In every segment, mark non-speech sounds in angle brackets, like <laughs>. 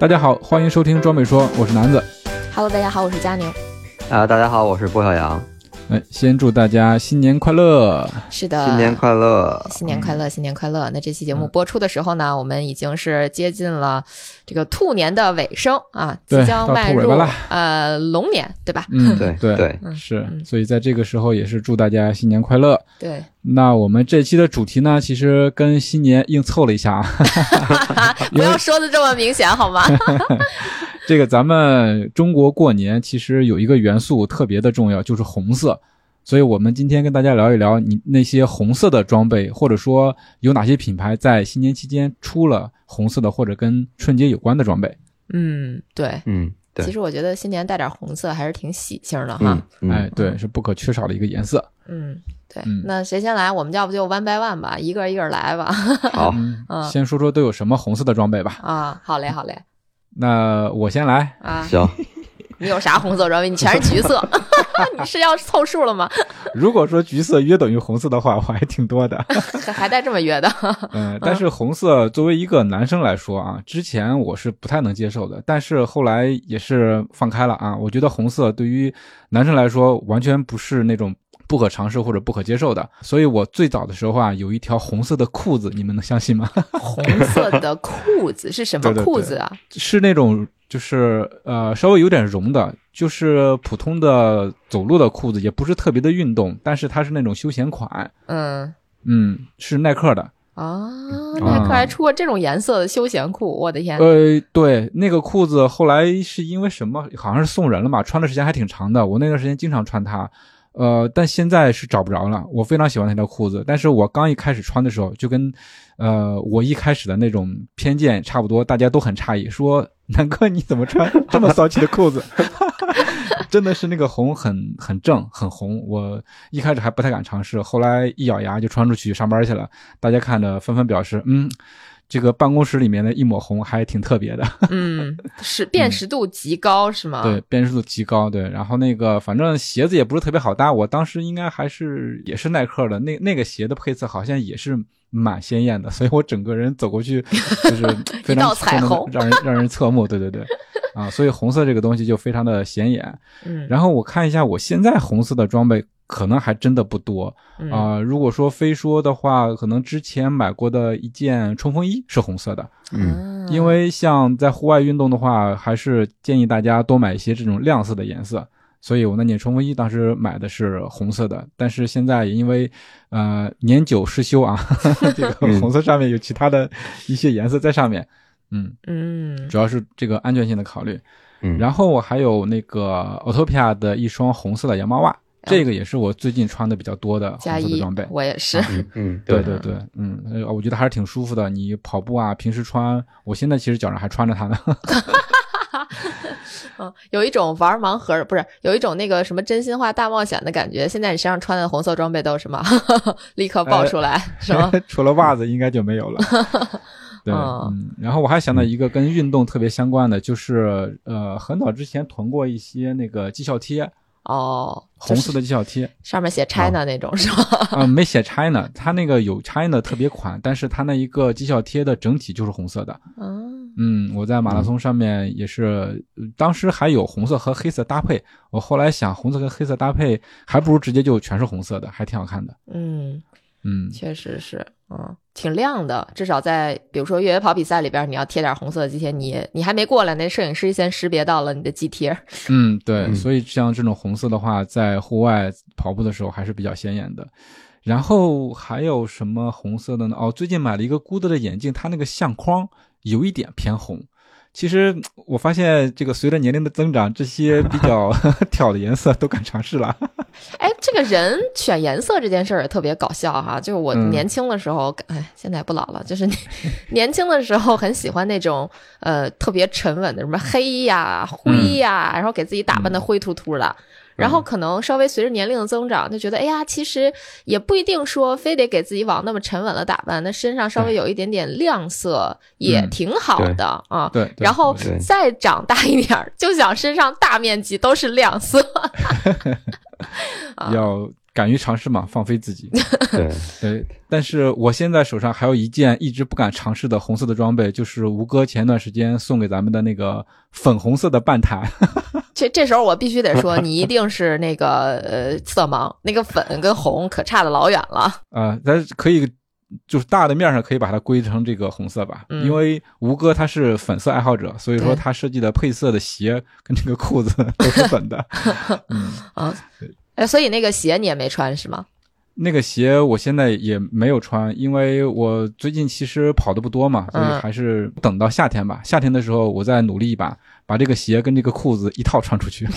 大家好，欢迎收听装备说，我是南子。Hello，大家好，我是佳宁。啊、大家好，我是郭小阳，哎，先祝大家新年快乐！是的，新年快乐！新年快乐，新年快乐！那这期节目播出的时候呢，我们已经是接近了这个兔年的尾声啊，即将迈入呃龙年，对吧？嗯，对对是嗯，所以在这个时候也是祝大家新年快乐。对，那我们这期的主题呢，其实跟新年硬凑了一下啊。<laughs> 不要说的这么明显好吗？<laughs> 这个咱们中国过年其实有一个元素特别的重要，就是红色。所以我们今天跟大家聊一聊你那些红色的装备，或者说有哪些品牌在新年期间出了红色的或者跟春节有关的装备。嗯，对。嗯，对其，实我觉得新年带点红色还是挺喜庆的哈嗯。嗯，哎，对，是不可缺少的一个颜色。嗯，对嗯。那谁先来？我们要不就 one by one 吧，一个一个来吧。好，<laughs> 嗯嗯先说说都有什么红色的装备吧。啊，好嘞，好嘞。那我先来，啊，行，<laughs> 你有啥红色装备？你全是橘色，<laughs> 你是要凑数了吗？<laughs> 如果说橘色约等于红色的话，我还挺多的。还还带这么约的？嗯，但是红色作为一个男生来说啊，之前我是不太能接受的，但是后来也是放开了啊。我觉得红色对于男生来说完全不是那种不可尝试或者不可接受的，所以我最早的时候啊，有一条红色的裤子，你们能相信吗？<laughs> 红色的裤子是什么对对对裤子啊？是那种就是呃稍微有点绒的，就是普通的走路的裤子，也不是特别的运动，但是它是那种休闲款，嗯嗯，是耐克的。啊，耐克还出过这种颜色的休闲裤，我的天！呃，对，那个裤子后来是因为什么？好像是送人了嘛，穿的时间还挺长的。我那段时间经常穿它，呃，但现在是找不着了。我非常喜欢那条裤子，但是我刚一开始穿的时候，就跟呃我一开始的那种偏见差不多，大家都很诧异，说南哥你怎么穿这么骚气的裤子？<laughs> 真的是那个红很很正很红，我一开始还不太敢尝试，后来一咬牙就穿出去上班去了。大家看着纷纷表示，嗯，这个办公室里面的一抹红还挺特别的，嗯，是辨识度极高是吗？对，辨识度极高，对。然后那个反正鞋子也不是特别好搭，我当时应该还是也是耐克的，那那个鞋的配色好像也是蛮鲜艳的，所以我整个人走过去 <laughs> 就是非常彩虹让人让人侧目，对对对，啊，所以红色这个东西就非常的显眼。嗯，然后我看一下我现在红色的装备。可能还真的不多。嗯。啊、如果说非说的话，可能之前买过的一件冲锋衣是红色的，嗯，啊。因为像在户外运动的话，还是建议大家多买一些这种亮色的颜色。所以我那件冲锋衣当时买的是红色的，但是现在也因为呃年久失修啊，<laughs> 这个嗯。红色上面有其他的一些颜色在上面，嗯，嗯。主要是这个安全性的考虑。嗯。然后我还有那个 Autopia 的一双红色的羊毛袜，这个也是我最近穿的比较多的加一红色的装备，。我也是。嗯嗯，对对对，嗯，呃我觉得还是挺舒服的。你跑步啊，平时穿，我现在其实脚上还穿着它呢。<laughs> 嗯，有一种玩盲盒，不是有一种那个什么真心话大冒险的感觉。现在你身上穿的红色装备都是什么？<laughs> 立刻爆出来，是吗？<laughs> 除了袜子，应该就没有了。对，哦嗯，然后我还想到一个跟运动特别相关的，就是呃，很早之前囤过一些那个绩效贴，哦，红色的绩效贴，上面写 China 那种是吧？啊、没写 China，它那个有 China 特别款，但是它那一个绩效贴的整体就是红色的。嗯，嗯，我在马拉松上面也是，呃当时还有红色和黑色搭配，我后来想红色跟黑色搭配，还不如直接就全是红色的，还挺好看的。嗯，嗯，确实是，嗯，挺亮的。至少在比如说越野跑比赛里边，你要贴点红色的肌贴，你你还没过来，那摄影师先识别到了你的肌贴。嗯，对，嗯所以像这种红色的话，在户外跑步的时候还是比较显眼的。然后还有什么红色的呢？哦，最近买了一个 Good 的眼镜，它那个相框有一点偏红。其实我发现，这个随着年龄的增长，这些比较 <laughs> 挑的颜色都敢尝试了。<laughs> 哎，这个人选颜色这件事儿也特别搞笑哈。就是我嗯年轻的时候，哎，现在不老了，就是年年轻的时候很喜欢那种呃特别沉稳的，什么黑呀、灰呀，然后给自己打扮的灰秃秃的。然后可能稍微随着年龄的增长，就觉得哎呀，其实也不一定说非得给自己往那么沉稳了打扮，那身上稍微有一点点亮色也嗯挺好的啊。对，然后再长大一点儿，就想身上大面积都是亮色。<laughs> <laughs> 啊要敢于尝试嘛，放飞自己。<laughs> 对，<laughs> 对，但是我现在手上还有一件一直不敢尝试的红色的装备，就是吴哥前段时间送给咱们的那个粉红色的半塔。<laughs> 这这时候我必须得说，你一定是那个呃色盲，那个粉跟红可差的老远了。啊，咱可以就是大的面上可以把它归成这个红色吧，嗯因为吴哥他是粉色爱好者，所以说他设计的配色的鞋跟这个裤子都是粉的。嗯，啊对，哎，所以那个鞋你也没穿是吗？那个鞋我现在也没有穿，因为我最近其实跑的不多嘛，所以嗯还是等到夏天吧。夏天的时候我再努力一把，把这个鞋跟这个裤子一套穿出去，<laughs>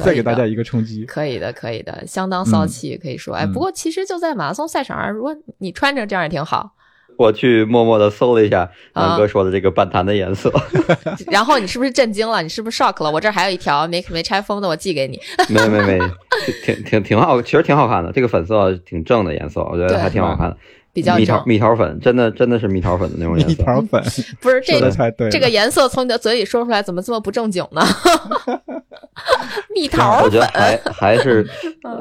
再给大家一个冲击。可以的，可以的，相当骚气，可以说。哎，嗯不过其实就在马拉松赛场上，如果你穿着这样也挺好。我去默默的搜了一下啊南哥说的这个半坛的颜色，<laughs> <laughs> 然后你是不是震惊了？你是不是 shock 了？我这还有一条没没拆封的，我寄给你。没没没，挺挺挺好，其实挺好看的。这个粉色挺正的颜色，我觉得还挺好看的。比较蜜桃，蜜桃粉，真的真的是蜜桃粉的那种颜色蜜。桃粉，<laughs> 不是这说的太对了。这个颜色从你的嘴里说出来，怎么这么不正经呢？<laughs> 蜜桃粉我觉得还，还是，<laughs> 嗯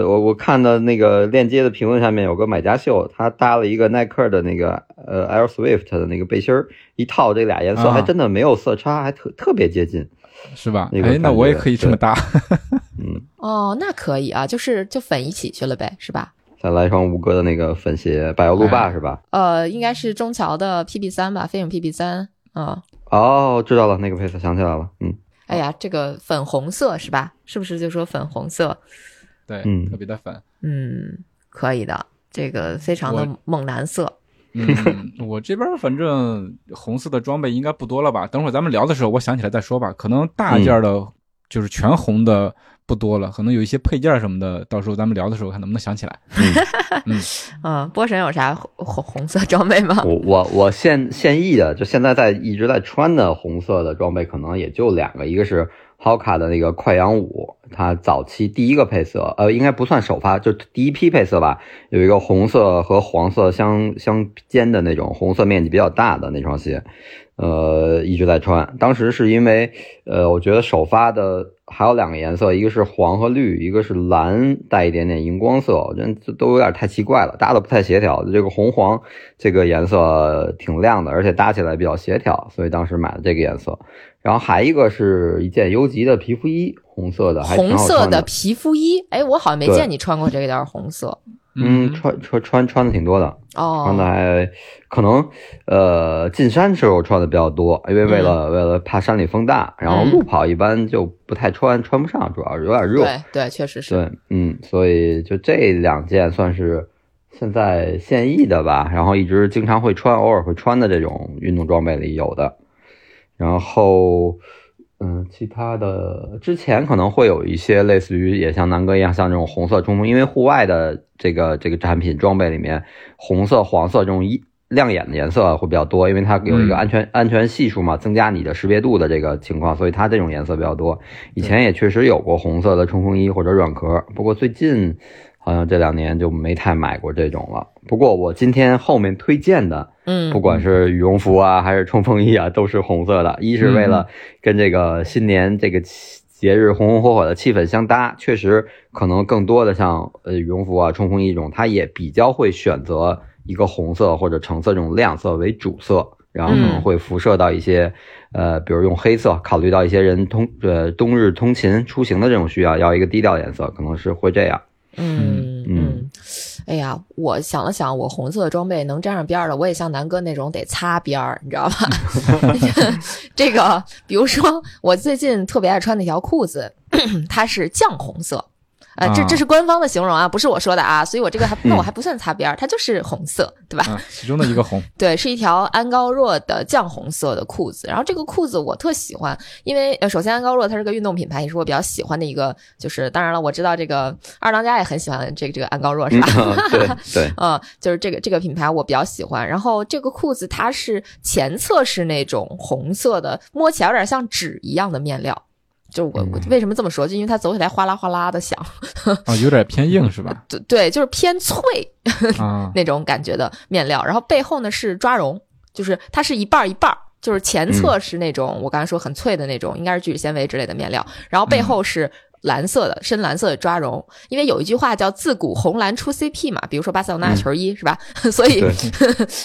呃，我我看到那个链接的评论下面有个买家秀，他搭了一个耐克的那个呃 Air Swift 的那个背心儿，一套这俩颜色啊还真的没有色差，还特特别接近。是吧？那个哎，那我也可以这么搭。嗯，哦，那可以啊，就是就粉一起去了呗，是吧？再来一双吴哥的那个粉鞋，柏油路霸哎是吧？呃，应该是中桥的 PB 三吧，飞影 PB 三。啊，哦，知道了，那个配色想起来了，嗯哎呀，这个粉红色是吧？是不是就说粉红色？对，嗯特别的粉。嗯，可以的，这个非常的猛男色。嗯，我这边反正红色的装备应该不多了吧？等会儿咱们聊的时候，我想起来再说吧。可能大件的，就是全红的不多了，可能有一些配件什么的，到时候咱们聊的时候看能不能想起来。嗯，嗯，<laughs> 波神有啥红红红色装备吗？我我我现现役的，就现在在一直在穿的红色的装备，可能也就两个，一个是 Hoka 的那个快羊五，它早期第一个配色，呃，应该不算首发，就第一批配色吧，有一个红色和黄色相相间的那种红色面积比较大的那双鞋，呃，一直在穿。当时是因为，呃，我觉得首发的还有两个颜色，一个是黄和绿，一个是蓝带一点点荧光色，我觉得这都有点太奇怪了，搭的不太协调。这个红黄这个颜色挺亮的，而且搭起来比较协调，所以当时买了这个颜色。然后还一个是一件优吉的皮肤衣，红色的，还挺红色的。皮肤衣，哎，我好像没见你穿过这件红色。嗯，穿穿穿穿的挺多的，穿的哦，还可能呃进山时候穿的比较多，因为为了、为了怕山里风大，然后嗯路跑一般就不太穿，穿不上，主要是有点热。对对，确实是。对，嗯，所以就这两件算是现在现役的吧，然后一直经常会穿，偶尔会穿的这种运动装备里有的。然后，嗯，其他的之前可能会有一些类似于也像南哥一样，像这种红色冲锋，因为户外的这个这个产品装备里面，红色、黄色这种一亮眼的颜色会比较多，因为它有一个嗯安全、安全系数嘛，增加你的识别度的这个情况，所以它这种颜色比较多。以前也确实有过红色的冲锋衣或者软壳，不过最近好像这两年就没太买过这种了。不过我今天后面推荐的，嗯，不管是羽绒服啊还是冲锋衣啊，都是红色的。一是为了跟这个新年这个节日红红火火的气氛相搭，确实可能更多的像呃羽绒服啊、冲锋衣这种，它也比较会选择一个红色或者橙色这种亮色为主色。然后可能会辐射到一些，呃，比如用黑色，考虑到一些人通呃冬日通勤出行的这种需要，要一个低调颜色，可能是会这样。嗯嗯嗯，哎呀，我想了想，我红色的装备能沾上边儿的，我也像南哥那种得擦边儿，你知道吧？<laughs> 这个，比如说我最近特别爱穿那条裤子，<coughs> 它是酱红色。呃，这啊这是官方的形容啊，不是我说的啊，所以我这个还 <laughs> 那我还不算擦边儿，它就是红色，对吧？啊，其中的一个红，对，是一条安高若的酱红色的裤子。然后这个裤子我特喜欢，因为呃，首先安高若它是个运动品牌，也是我比较喜欢的一个。就是当然了，我知道这个二当家也很喜欢这个这个安高若，是吧？对，<laughs> 嗯，就是这个这个品牌我比较喜欢。然后这个裤子它是前侧是那种红色的，摸起来有点像纸一样的面料。就我我为什么这么说？就因为它走起来哗啦哗啦的响，啊，有点偏硬是吧？<laughs> 对对，就是偏脆，啊，<laughs> 那种感觉的面料，然后背后呢是抓绒，就是它是一半儿一半儿，就是前侧是那种、我刚才说很脆的那种，应该是聚酯纤维之类的面料，然后背后是。蓝色的深蓝色的抓绒，因为有一句话叫“自古红蓝出 CP” 嘛，比如说巴塞罗那球衣、是吧？<laughs> 所以对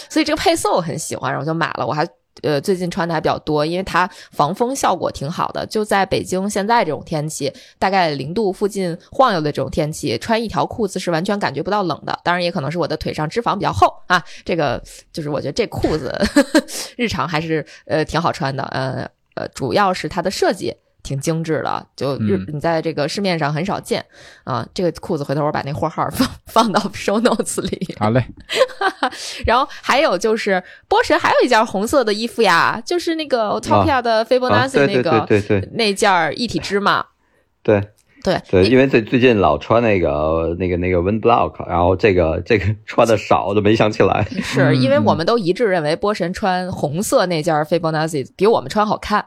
所以这个配色我很喜欢，然后就买了。我还呃最近穿的还比较多，因为它防风效果挺好的。就在北京现在这种天气，大概零度附近晃悠的这种天气，穿一条裤子是完全感觉不到冷的。当然，也可能是我的腿上脂肪比较厚啊。这个就是我觉得这裤子 <laughs> 日常还是呃挺好穿的。呃呃，主要是它的设计。挺精致的，就日嗯你在这个市面上很少见啊。这个裤子回头我把那货号放放到 show notes 里。好嘞，<laughs> 然后还有就是波神还有一件红色的衣服呀，就是那个 Utopia 的啊，Fibonacci 对对那个、对对对那件一体织嘛。对对对，因为最最近老穿那个那个那个 wind block，然后这个这个 <laughs> 穿的少，我就没想起来。<laughs> 是因为嗯我们都一致认为波神穿红色那件 Fibonacci 比我们穿好看，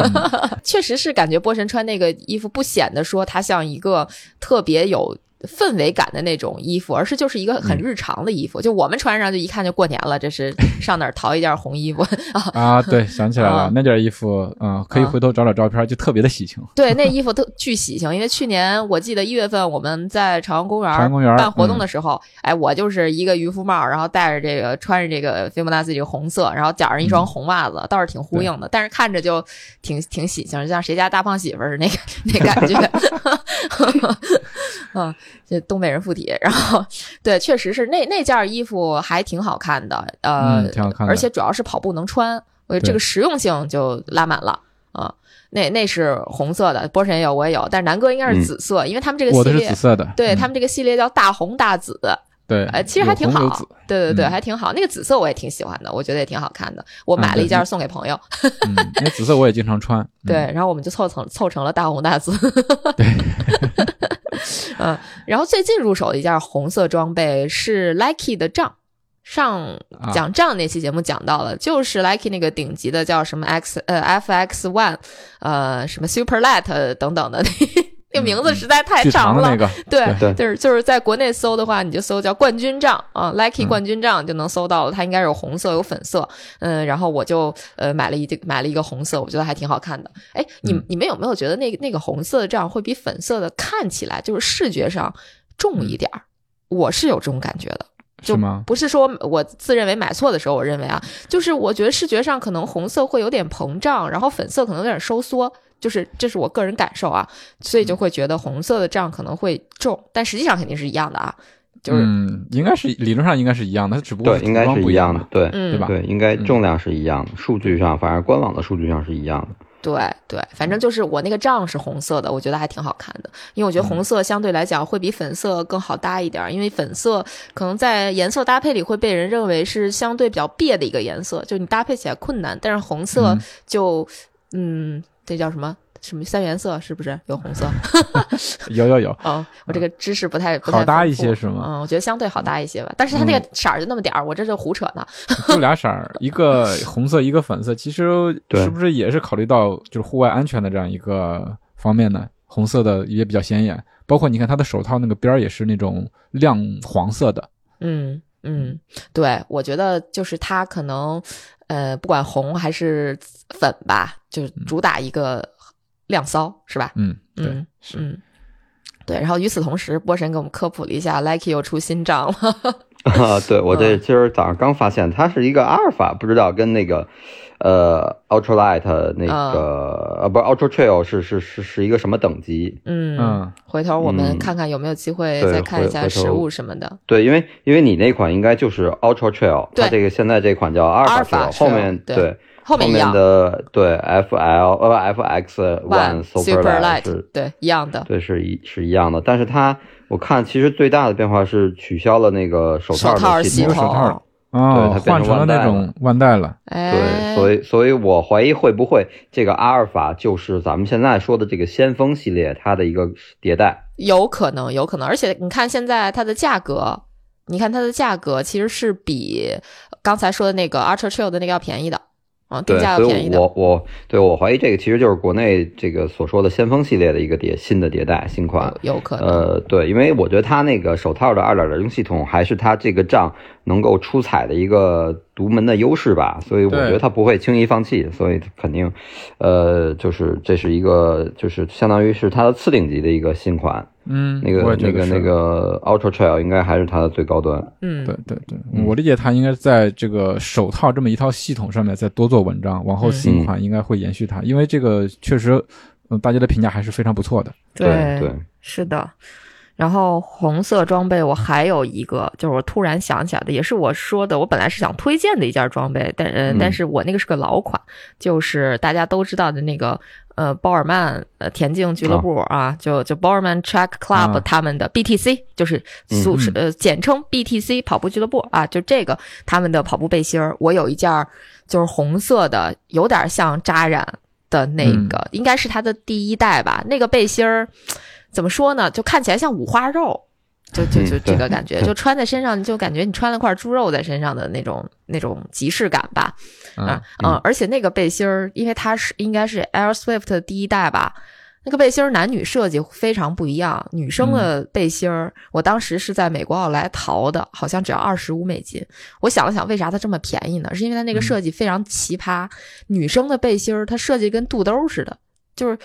<laughs> 确实是感觉波神穿那个衣服不显得说他像一个特别有。氛围感的那种衣服，而是就是一个很日常的衣服，就我们穿上就一看就过年了，这是 <laughs> 上哪儿淘一件红衣服。<laughs> 啊？啊，对，想起来啊。了，那件衣服，嗯，可以啊。回头找找照片，就特别的喜庆。<laughs> 对，那衣服特巨喜庆，因为去年我记得一月份我们在朝阳公园朝阳公园办活动嗯。的时候，哎，我就是一个渔夫帽，然后戴着这个穿着这个菲莫纳斯这个红色，然后脚上一双红袜子，倒是挺呼应的，但是看着就挺挺喜庆，就像谁家大胖媳妇儿那个那感觉。嗯，这东北人附体，然后对，确实是那那件衣服还挺好看的，呃，嗯挺好看的而且主要是跑步能穿，我觉得这个实用性就拉满了啊。那那是红色的，波神也有，我也有，但是南哥应该是紫色，因为他们这个我的是系列，紫色的，嗯对他们这个系列叫大红大紫，对，呃，其实还挺好有有紫，对对对，嗯还挺好。那个紫色我也挺喜欢的，我觉得也挺好看的。我买了一件送给朋友，<laughs> 嗯，那紫色我也经常穿。嗯对，，然后我们就凑成凑成了大红大紫。对，<laughs> 嗯，然后最近入手的一件红色装备是 Lucky 的杖。上啊讲账那期节目讲到了，就是 Lucky 那个顶级的叫什么 X 呃 FX One，呃什么 Super Light 等等的，那个名字实在太长了。长那个，对，对就是就是在国内搜的话，你就搜叫冠军杖啊嗯冠军杖就能搜到了。它应该有红色有粉色，嗯，然后我就呃买了一买了一个红色，我觉得还挺好看的。哎，你嗯你们有没有觉得那个那个红色的杖会比粉色的看起来就是视觉上重一点儿？我是有这种感觉的。就是吗？不是说我自认为买错的时候，我认为啊，就是我觉得视觉上可能红色会有点膨胀，然后粉色可能有点收缩，就是这是我个人感受啊，所以就会觉得红色的账可能会重，但实际上肯定是一样的啊，就是嗯，应该是理论上应该是一样的，它只不过对，应该是不一样的，。对嗯，对吧？对，应该重量是一样的，数据上反正官网的数据上是一样的。对对，反正就是我那个账是红色的，我觉得还挺好看的，因为我觉得红色相对来讲会比粉色更好搭一点儿，因为粉色可能在颜色搭配里会被人认为是相对比较别的一个颜色，就你搭配起来困难，但是红色嗯。就嗯这叫什么？什么三原色是不是有红色？<laughs> 有有有，哦，我这个知识不太不太好搭一些是吗嗯，我觉得相对好搭一些吧。但是它那个色儿就那么点儿，我这是胡扯呢。就俩色儿，一个 <laughs> 红色，一个粉色。其实是不是也是考虑到就是户外安全的这样一个方面呢？红色的也比较显眼，包括你看它的手套那个边儿也是那种亮黄色的。嗯嗯，对，我觉得就是他可能呃，不管红还是粉吧，就是主打一个亮骚，是吧？嗯，对，嗯是。嗯，对。然后与此同时，波神给我们科普了一下，Nike 又出新账了。啊，对我这嗯。今儿早上刚发现，它是一个阿尔法，不知道跟那个呃 ultralight 那个呃不是 ultra trail 是是是是一个什么等级？嗯嗯，回头我们嗯。看看有没有机会再看一下实物什么的。对，因为因为你那款应该就是 ultra trail，它这个现在这款叫阿尔法后面对后面一样。的对 FL 呃 FX One One Super Light 对一样的。对是一是一样的，但是它我看其实最大的变化是取消了那个手手套的系统，手套。对哦它，变成换成了那种腕带了。哎，对，所以所以我怀疑会不会这个阿尔法就是咱们现在说的这个先锋系列它的一个迭代。有可能，有可能，而且你看现在它的价格，你看它的价格其实是比刚才说的那个 Ultra Trail 的那个要便宜的，啊，定对，价便宜的。以我我对我怀疑这个其实就是国内这个所说的先锋系列的一个迭新的迭代新款。有有可能，呃，对，因为我觉得它那个手套的二点零系统还是它这个账能够出彩的一个独门的优势吧，所以我觉得他不会轻易放弃，所以肯定，呃，就是这是一个就是相当于是它的次顶级的一个新款，嗯，那个那个那个 Ultra Trail 应该还是它的最高端。嗯，对对对，嗯。我理解它应该在这个手套这么一套系统上面再多做文章，往后嗯新款应该会延续它，因为这个确实，嗯，大家的评价还是非常不错的。对对，是的。然后红色装备我还有一个，就是我突然想起来的，也是我说的，我本来是想推荐的一件装备，但呃，嗯。但是我那个是个老款，就是大家都知道的那个呃鲍尔曼呃田径俱乐部啊，就就鲍尔曼 Track Club 啊。他们的 BTC，就是俗嗯呃简称 BTC 跑步俱乐部啊，就这个他们的跑步背心儿，我有一件儿就是红色的，有点像扎染的那个，应该是它的第一代吧，那个背心儿。怎么说呢？就看起来像五花肉，就就就嗯这个感觉，对就穿在身上，就感觉你穿了块猪肉在身上的那种那种即视感吧。啊嗯嗯，而且那个背心儿，因为它是应该是 Air Swift 的第一代吧，那个背心儿男女设计非常不一样。女生的背心儿，我当时是在美国奥莱淘的，好像只要二十五美金。我想了想，为啥它这么便宜呢？是因为它那个设计非常奇葩。女生的背心儿，它设计跟肚兜似的。就是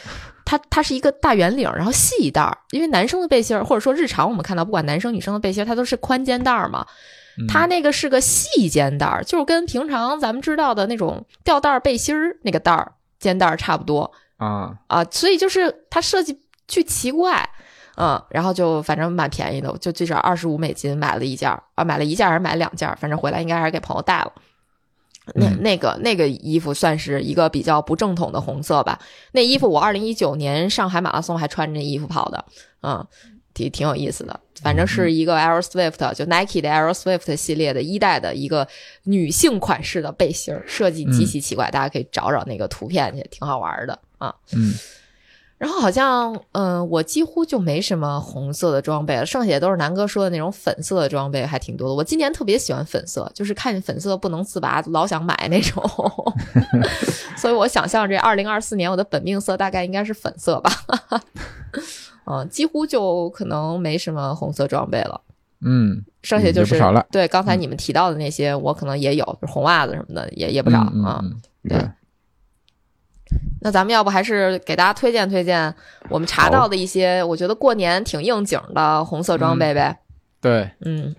它，它是一个大圆领，然后细一带儿。因为男生的背心儿，或者说日常我们看到，不管男生女生的背心儿，它都是宽肩带儿嘛。嗯它那个是个细肩带儿，就是跟平常咱们知道的那种吊带儿背心儿那个带儿肩带儿差不多啊，啊，所以就是它设计巨奇怪，嗯，然后就反正蛮便宜的，就最少二十五美金买了一件儿啊，买了一件儿还是买两件儿，反正回来应该还是给朋友带了。那嗯那个那个衣服算是一个比较不正统的红色吧。那衣服我二零一九年上海马拉松还穿着那衣服跑的，嗯，挺挺有意思的。反正是一个 Air Swift，就 Nike 的 Air Swift 系列的一代的一个女性款式的背心，设计极其奇怪，大家可以找找那个图片去，挺好玩的啊。嗯然后好像，嗯、我几乎就没什么红色的装备了，剩下的都是南哥说的那种粉色的装备，还挺多的。我今年特别喜欢粉色，就是看见粉色不能自拔，老想买那种。<laughs> <laughs> 所以我想象这二零二四年我的本命色大概应该是粉色吧。<laughs> 嗯，几乎就可能没什么红色装备了，嗯，嗯剩下就是、对刚才你们提到的那些，我可能也有，就是红袜子什么的也也不少啊。对，那咱们要不还是给大家推荐推荐我们查到的一些，我觉得过年挺应景的红色装备呗。对，嗯，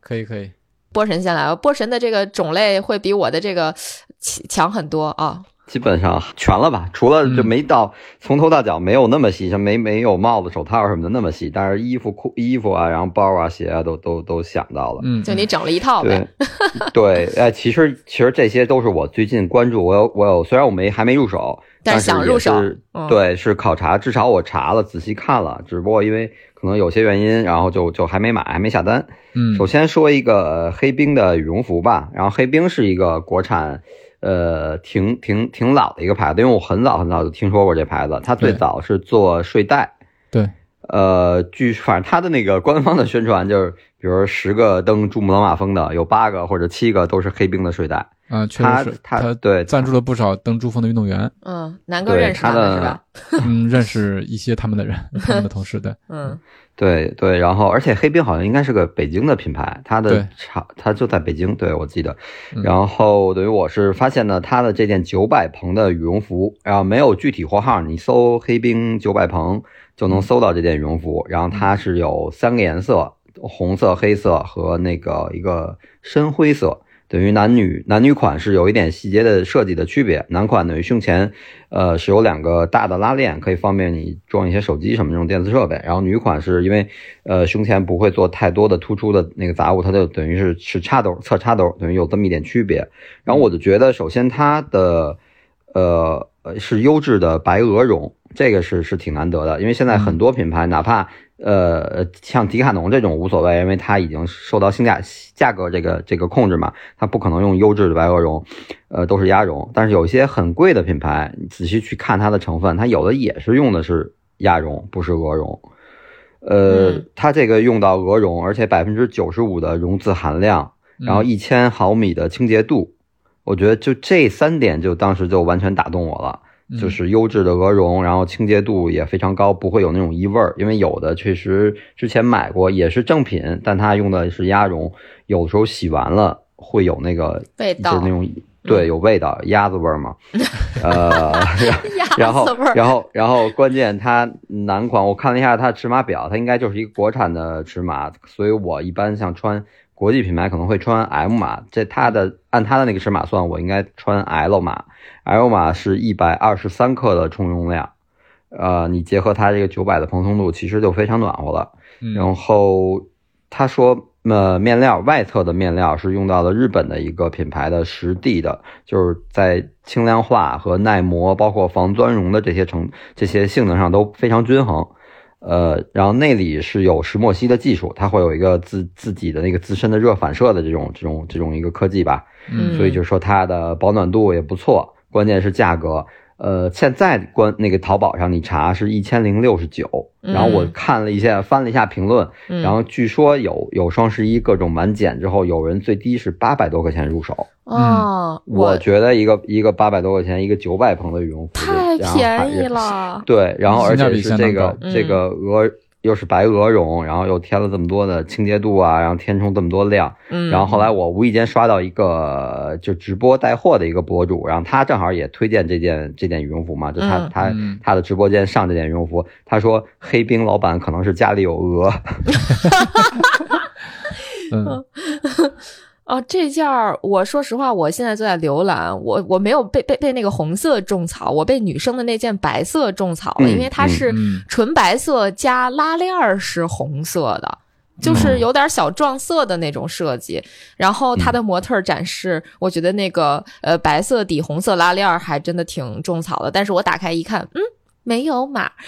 可以可以。波神先来吧，波神的这个种类会比我的这个强强很多啊。基本上全了吧，除了就嗯没到、从头到脚没有那么细，像没没有帽子、手套什么的那么细，但是衣服、裤、衣服啊，然后包啊、鞋啊，都都都想到了。嗯，就你整了一套呗对。，对，哎，其实其实这些都是我最近关注，我有我有，虽然我没还没入手，但但是想入手嗯对，是考察，至少我查了，仔细看了，只不过因为可能有些原因，然后就就还没买，还没下单。嗯，首先说一个呃黑冰的羽绒服吧，然后黑冰是一个国产，呃，挺挺挺老的一个牌子，因为我很早很早就听说过这牌子，它最早是做睡袋，对，呃，据反正它的那个官方的宣传就是，比如十个登珠穆朗玛峰的，有八个或者七个都是黑冰的睡袋，啊，确它实是它对赞助了不少登珠峰的运动员，嗯，南哥认识他是吧？<laughs> 嗯，认识一些他们的人，他们的同事对，嗯对对，然后而且黑冰好像应该是个北京的品牌，它的厂它就在北京，对我记得。嗯然后等于我是发现呢，它的这件九百蓬的羽绒服，然后没有具体货号，你搜黑冰九百蓬就能搜到这件羽绒服。然后它是有三个颜色，红色、黑色和那个一个深灰色。等于男女男女款是有一点细节的设计的区别，男款等于胸前，呃是有两个大的拉链，可以方便你装一些手机什么这种电子设备。然后女款是因为，呃胸前不会做太多的突出的那个杂物，它就等于是是插兜侧插兜，等于有这么一点区别。然后我就觉得，首先它的，呃呃是优质的白鹅绒，这个是是挺难得的，因为现在很多品牌哪怕。呃，像迪卡侬这种无所谓，因为它已经受到性价价格这个这个控制嘛，它不可能用优质的白鹅绒，呃，都是鸭绒。但是有一些很贵的品牌，你仔细去看它的成分，它有的也是用的是鸭绒，不是鹅绒。呃，它这个用到鹅绒，而且百分之九十五的绒质含量，然后一千毫米的清洁度，我觉得就这三点就当时就完全打动我了。就是优质的鹅绒，然后清洁度也非常高，不会有那种异味儿。因为有的确实之前买过，也是正品，但它用的是鸭绒，有的时候洗完了会有那个味道，就是那种对有味道，鸭子味儿嘛。<laughs> 呃，然后然后然后关键它男款，我看了一下它尺码表，它应该就是一个国产的尺码，所以我一般像穿。国际品牌可能会穿 M 码，这它的按它的那个尺码算，我应该穿 L 码。L 码是一百二十三克的充绒量，呃，你结合它这个九百的蓬松度，其实就非常暖和了。然后他说，呃，面料外侧的面料是用到了日本的一个品牌的实地的，就是在轻量化和耐磨，包括防钻绒的这些成这些性能上都非常均衡。呃，然后内里是有石墨烯的技术，它会有一个自自己的那个自身的热反射的这种这种这种一个科技吧，嗯，所以就是说它的保暖度也不错，关键是价格。呃，现在关那个淘宝上你查是一千零六十九，然后我看了一下，翻了一下评论，然后据说有有双十一各种满减之后，有人最低是八百多块钱入手。哦，我觉得一个一个八百多块钱，一个九百蓬的羽绒服太便宜了。对，然后而且是这个这个鹅。又是白鹅绒，然后又添了这么多的清洁度啊，然后填充这么多量，嗯，然后后来我无意间刷到一个就直播带货的一个博主，然后他正好也推荐这件这件羽绒服嘛，就他他他的直播间上这件羽绒服，他说黑冰老板可能是家里有鹅，<laughs> <laughs> <laughs> 嗯。哦，这件儿，我说实话，我现在就在浏览，我我没有被被被那个红色种草，我被女生的那件白色种草了，因为它是纯白色加拉链儿是红色的，就是有点小撞色的那种设计。然后它的模特展示，我觉得那个呃白色底红色拉链儿还真的挺种草的，但是我打开一看，嗯，没有码。<laughs>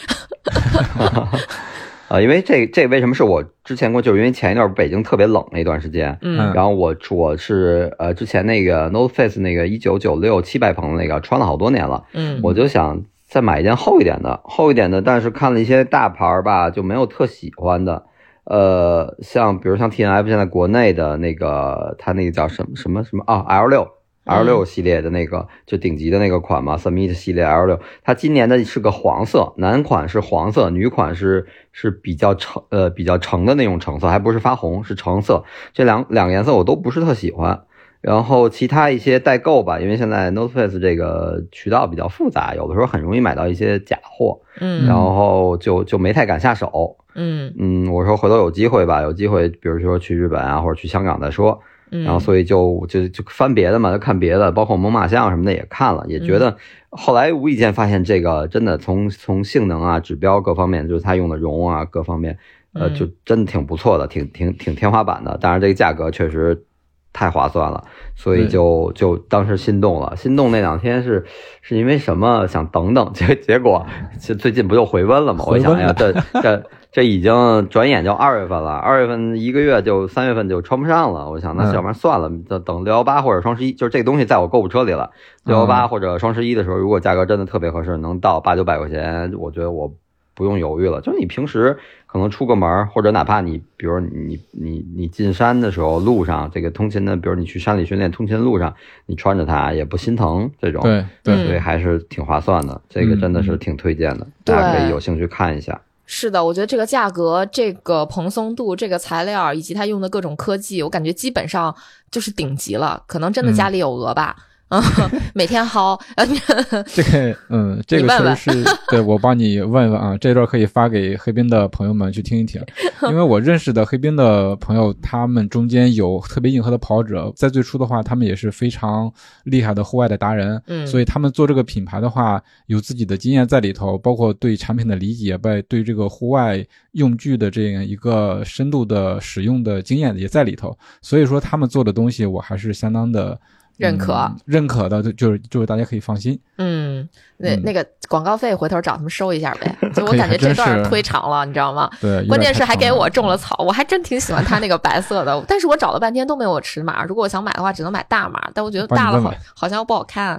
啊，因为这这为什么是我之前过，就是因为前一段北京特别冷那段时间，嗯，然后我我是呃之前那个 North Face 那个一九九六七百蓬那个穿了好多年了，嗯，我就想再买一件厚一点的，厚一点的，但是看了一些大牌儿吧，就没有特喜欢的，呃，像比如像 T N F 现在国内的那个，它那个叫什么什么什么啊 L 六。L 六系列的那个就顶级的那个款嘛，Summit 系列 L 六，它今年的是个黄色，男款是黄色，女款是是比较橙呃比较橙的那种橙色，还不是发红，是橙色。这两两个颜色我都不是特喜欢。然后其他一些代购吧，因为现在 North Face 这个渠道比较复杂，有的时候很容易买到一些假货，嗯，然后就就没太敢下手，嗯嗯，我说回头有机会吧，有机会，比如说去日本啊或者去香港再说。然后，所以就就就翻别的嘛，就看别的，包括猛犸象什么的也看了，也觉得后来无意间发现这个真的从从性能啊、指标各方面，就是它用的绒啊各方面，呃，就真的挺不错的，挺挺挺天花板的。当然这个价格确实太划算了，所以就就当时心动了。心动那两天是是因为什么？想等等，结结果最近不就回温了吗？我想呀，这这。这已经转眼就二月份了，二月份一个月就三月份就穿不上了。我想那要不然算了，等等六幺八或者双十一，就是这个东西在我购物车里了。六幺八或者双十一的时候，如果价格真的特别合适，能到八九百块钱，我觉得我不用犹豫了。就是你平时可能出个门，或者哪怕你比如你你你进山的时候，路上这个通勤的，比如你去山里训练，通勤路上你穿着它也不心疼，这种对对，所以还是挺划算的。这个真的是挺推荐的，大家可以有兴趣看一下。是的，我觉得这个价格、这个蓬松度、这个材料以及它用的各种科技，我感觉基本上就是顶级了。可能真的家里有鹅吧，啊，<laughs> 每天薅。<laughs> 这个，嗯，这个确实是对我帮你问问啊，这段可以发给黑冰的朋友们去听一听，因为我认识的黑冰的朋友，他们中间有特别硬核的跑者，在最初的话，他们也是非常厉害的户外的达人，嗯所以他们做这个品牌的话，有自己的经验在里头，包括对产品的理解，bei 对这个户外用具的这样一个深度的使用的经验也在里头，所以说他们做的东西，我还是相当的。认可嗯认可的，就就是就是大家可以放心。嗯，那嗯那个广告费回头找他们收一下呗。<laughs> 就我感觉这段忒长了，你知道吗？对，关键是还给我种了草，我还真挺喜欢它那个白色的，<laughs> 但是我找了半天都没有我尺码。如果我想买的话，只能买大码，但我觉得大了好好像又不好看。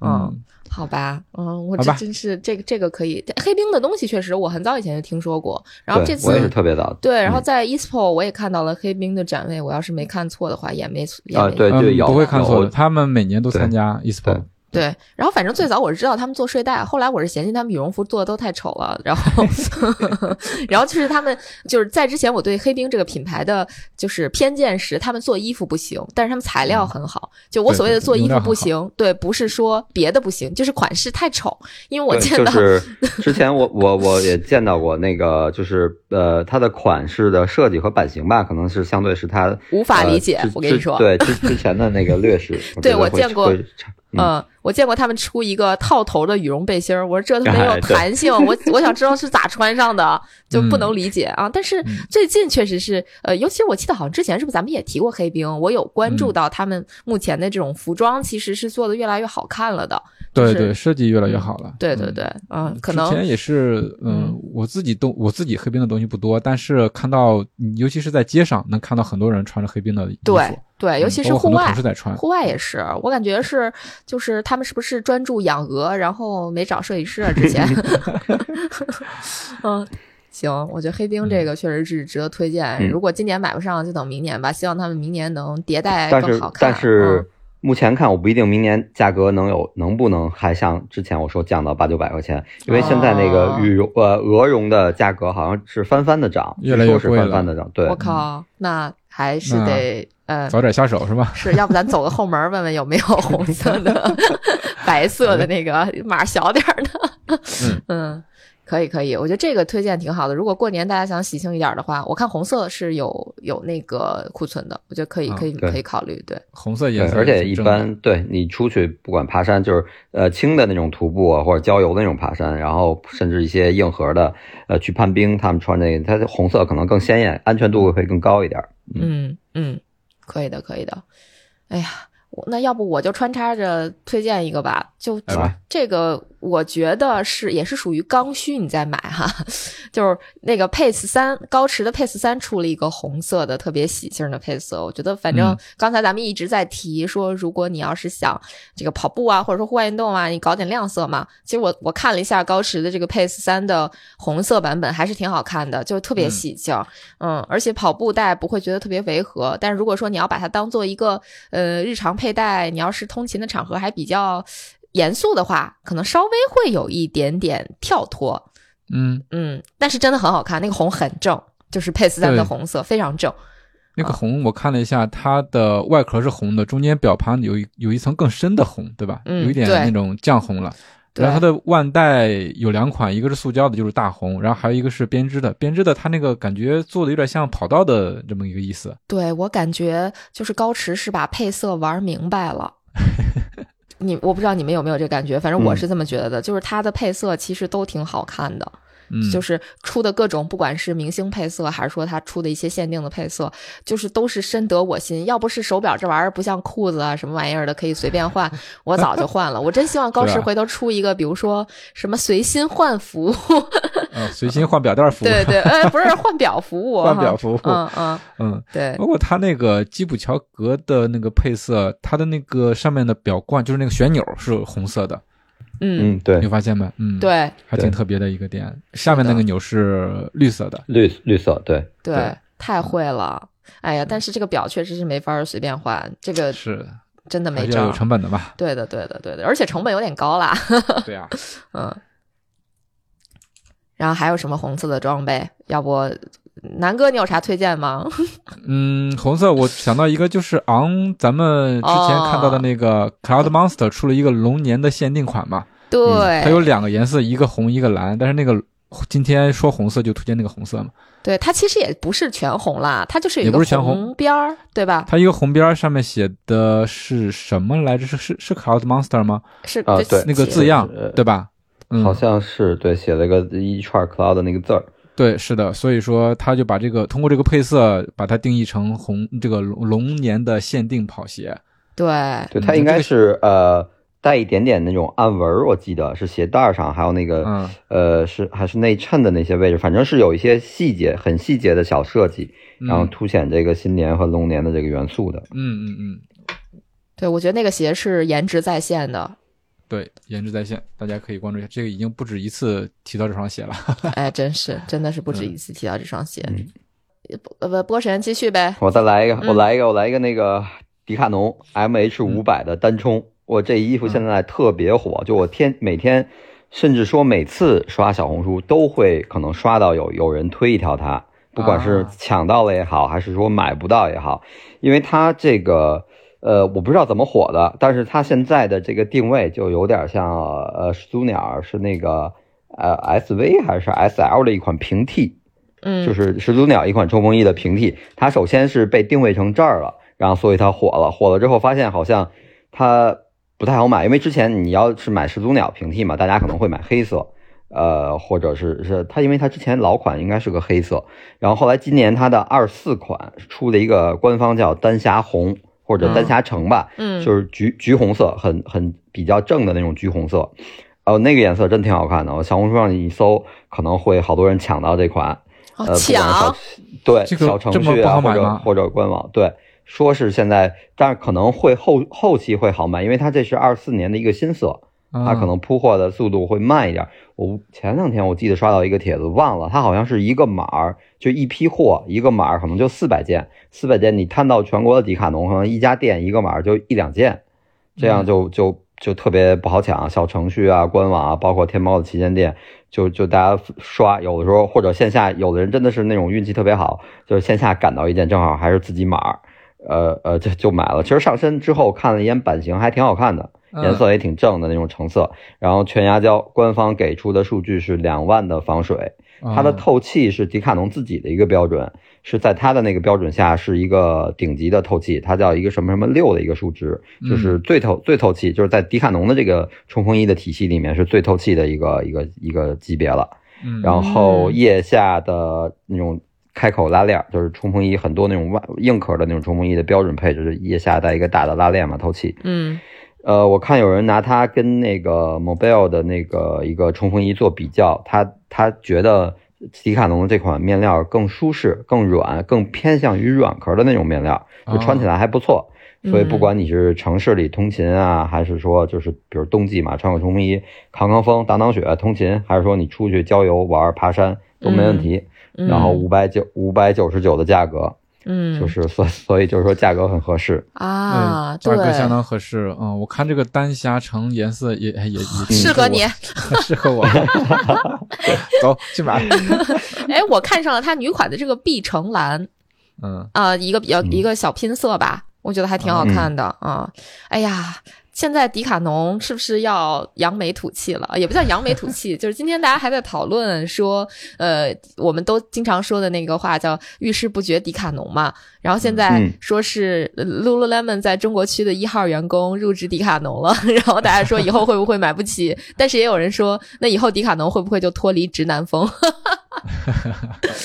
嗯，嗯，好吧，嗯，我这真是这个这个可以。黑冰的东西确实我很早以前就听说过，然后这次，我也是次特别早。对，然后嗯在 ESPO 我也看到了黑冰的展位，我要是没看错的话，也没也啊，没对，就有嗯不会看错的，他们每年都参加 eSport 对。然后反正最早我是知道他们做睡袋，后来我是嫌弃他们羽绒服做的都太丑了，然后，<laughs> 然后就是他们就是在之前我对黑冰这个品牌的就是偏见是他们做衣服不行，但是他们材料很好。就我所谓的做衣服不行，对，不是说别的不行，就是款式太丑，因为我见到、就是之前我我我也见到过那个，就是呃，它的款式的设计和版型吧，可能是相对是它无法理解呃我跟你说对之之前的那个劣势，<laughs> 对我见过嗯嗯，我见过他们出一个套头的羽绒背心儿，我说这他妈有弹性，我 <laughs> 我想知道是咋穿上的，<laughs> 就不能理解啊。但是嗯最近确实是，呃，尤其我记得好像之前是不是咱们也提过黑冰，我有关注嗯到他们目前的这种服装其实是做的越来越好看了的。就是对对，设计越来越好了。嗯对对对，嗯，可能之前也是，嗯嗯，我自己东我自己黑冰的东西不多，但是看到，嗯尤其是在街上，能看到很多人穿着黑冰的衣服，对对，尤其是户外。户外也是，我感觉是，就是他们是不是专注养鹅，然后没找设计师啊？之前，<laughs> 嗯，行，我觉得黑冰这个确实是值得推荐。嗯如果今年买不上，就等明年吧。希望他们明年能迭代但是更好看。但是嗯目前看，我不一定明年价格能有能不能还像之前我说降到八九百块钱，因为现在那个哦羽绒呃鹅绒的价格好像是翻番的涨，越来越据说是贵了翻番的涨，对我，靠，那还是得呃，早点下手是吧？是要不咱走个后门问问有没有 <laughs> 红色的、<laughs> 白色的那个码小点儿的。嗯嗯，可以可以，我觉得这个推荐挺好的。如果过年大家想喜庆一点的话，我看红色是有有那个库存的，我觉得可以啊可以可以考虑。对，红色颜色而且一般对你出去不管爬山，就是呃轻的那种徒步啊，或者郊游的那种爬山，然后甚至一些硬核的呃去攀冰，他们穿那个，它的红色可能更鲜艳，安全度会更高一点。嗯嗯，可以的可以的。哎呀。我那要不我就穿插着推荐一个吧，就这个我觉得是也是属于刚需，你再买哈，<laughs> 就是那个 Pace 三高驰的 Pace 三出了一个红色的特别喜庆的配色，我觉得反正嗯刚才咱们一直在提说，如果你要是想这个跑步啊，或者说户外运动啊，你搞点亮色嘛。其实我我看了一下高驰的这个 Pace 三的红色版本，还是挺好看的，就特别嗯喜庆，嗯而且跑步带不会觉得特别违和。但是如果说你要把它当做一个呃日常佩戴，你要是通勤的场合还比较严肃的话，可能稍微会有一点点跳脱。嗯，嗯，但是真的很好看，那个红很正，就是佩斯丹的红色非常正。那个红我看了一下，它的外壳是红的，中间表盘有一有一层更深的红，对吧？嗯有一点那种酱红了。对然后它的腕带有两款，一个是塑胶的，就是大红，然后还有一个是编织的。编织的它那个感觉做的有点像跑道的这么一个意思。对我感觉就是高驰是把配色玩明白了。<laughs> 你我不知道你们有没有这感觉，反正我是这么觉得的，就是它的配色其实都挺好看的。嗯，就是出的各种，不管是明星配色，还是说他出的一些限定的配色，就是都是深得我心。要不是手表这玩意儿不像裤子啊什么玩意儿的可以随便换，我早就换了。我真希望高 <laughs> 驰回头出一个，比如说什么随心换服务，呃，随心换表带服务。<laughs> 对对，呃，不是换表服务，<laughs> 换表服务嗯嗯，嗯，对包括他那个基普乔格的那个配色，它的那个上面的表冠就是那个旋钮是红色的，嗯，嗯，对你，发现没？嗯，，对对还挺特别的一个点。下面那个钮是绿色的，绿绿色，对，对对，太会了。哎呀，但是这个表确实是没法随便换，这个是真的没招有成本的吧？对的，对的，对的，而且成本有点高啦。<laughs> 对呀，嗯，然后还有什么红色的装备？要不南哥，你有啥推荐吗？<laughs> 嗯，红色我想到一个，就是昂，咱们之前看到的那个 Cloud Monster 出了一个龙年的限定款嘛，对，它有两个颜色，一个红一个蓝，但是那个今天说红色就推荐那个红色嘛。对，它其实也不是全红啦，它就是有一也个不是全红红边儿，对吧？它一个红边儿上面写的是什么来着？是是是 Cloud Monster 吗？是啊对那个字样呃对吧？嗯，好像是对，写了个一串 cloud 的那个字儿。对，是的，所以说他就把这个通过这个配色把它定义成红这个龙龙年的限定跑鞋。对，对，嗯它应该这个是呃带一点点那种暗纹儿，我记得是鞋带儿上，还有那个、嗯呃是还是内衬的那些位置，反正是有一些细节很细节的小设计，然后嗯凸显这个新年和龙年的这个元素的。嗯嗯嗯，对，我觉得那个鞋是颜值在线的。对，颜值在线，大家可以关注一下。这个已经不止一次提到这双鞋了。哎，真是，真的是不止一次提到这双鞋。嗯呃不，波神继续呗。我再来一个，嗯我来一个，我来一个那个迪卡侬 M H 五百的单冲，我这衣服现在特别火，就我天每天，甚至说每次刷小红书都会可能刷到有有人推一条它，不管是啊抢到了也好，还是说买不到也好，因为它这个。呃，我不知道怎么火的，但是它现在的这个定位就有点像呃始祖鸟是那个呃 SV 还是 SL 的一款平替，嗯，就是始祖鸟一款冲锋衣的平替，它首先是被定位成这儿了，然后所以它火了，火了之后发现好像它不太好买，因为之前你要是买始祖鸟平替嘛，大家可能会买黑色，呃，或者是是它，因为它之前老款应该是个黑色，然后后来今年它的二四款出了一个官方叫丹霞红或者丹霞橙吧，嗯，就是橘橘红色，很很比较正的那种橘红色，哦，那个颜色真挺好看的。我小红书上一搜，可能会好多人抢到这款。抢，对小程序啊，或者或者官网，对，说是现在，但是可能会后后期会好卖，因为它这是二四年的一个新色，它啊可能铺货的速度会慢一点。我前两天我记得刷到一个帖子，忘了，它好像是一个码儿，就一批货，一个码儿可能就四百件，四百件你摊到全国的迪卡侬，可能一家店一个码儿就一两件，这样就就就特别不好抢。小程序啊、官网啊，包括天猫的旗舰店，就就大家刷，有的时候或者线下，有的人真的是那种运气特别好，就是线下赶到一件，正好还是自己码儿，呃呃，就就买了。其实上身之后看了一眼版型，还挺好看的。嗯颜色也挺正的那种橙色，然后全牙胶，官方给出的数据是两万的防水，它的啊透气是迪卡侬自己的一个标准，是在它的那个标准下是一个顶级的透气，它叫一个什么什么六的一个数值，就是最透最透气，就是在迪卡侬的这个冲锋衣的体系里面是最透气的一个一个一个级别了。嗯然后嗯腋下的那种开口拉链儿，就是冲锋衣很多那种外硬壳的那种冲锋衣的标准配置，是腋下带一个大的拉链嘛，透气。嗯呃，我看有人拿它跟那个 Mobile 的那个一个冲锋衣做比较，他他觉得迪卡侬这款面料更舒适、更软、更偏向于软壳的那种面料，就穿起来还不错。所以不管你是城市里通勤啊，还是说就是比如冬季嘛，穿个冲锋衣扛扛风、挡挡雪通勤，还是说你出去郊游玩、爬山都没问题。嗯，然后五百九五百九十九的价格，嗯，就是所所以就是说价格很合适。啊，嗯价格，相当合适。嗯，我看这个丹霞橙颜色也也也 <laughs> 适合你。适合我。<laughs> <laughs> 走去买。哎，我看上了它女款的这个碧橙蓝嗯啊、一个比较嗯一个小拼色吧，我觉得还挺好看的啊、哎呀，现在迪卡侬是不是要扬眉吐气了？<laughs> 也不叫扬眉吐气，<laughs> 就是今天大家还在讨论说，呃，我们都经常说的那个话叫“遇事不决迪卡侬”嘛。然后现在嗯说是呃 Lululemon 在中国区的一号员工入职迪卡侬了，<laughs> 然后大家说以后会不会买不起？但是也有人说，那以后迪卡侬会不会就脱离直男风？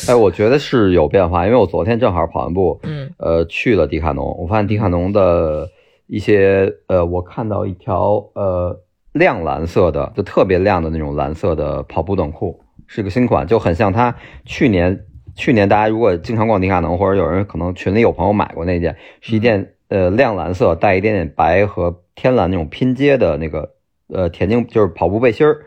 哎，我觉得是有变化，因为我昨天正好跑完步，嗯呃，去了迪卡侬，我发现迪卡侬的一些呃，我看到一条呃亮蓝色的，就特别亮的那种蓝色的跑步短裤，是个新款，就很像它去年去年大家如果经常逛迪卡侬，或者有人可能群里有朋友买过那件，是一件呃亮蓝色带一点点白和天蓝那种拼接的那个呃田径就是跑步背心儿。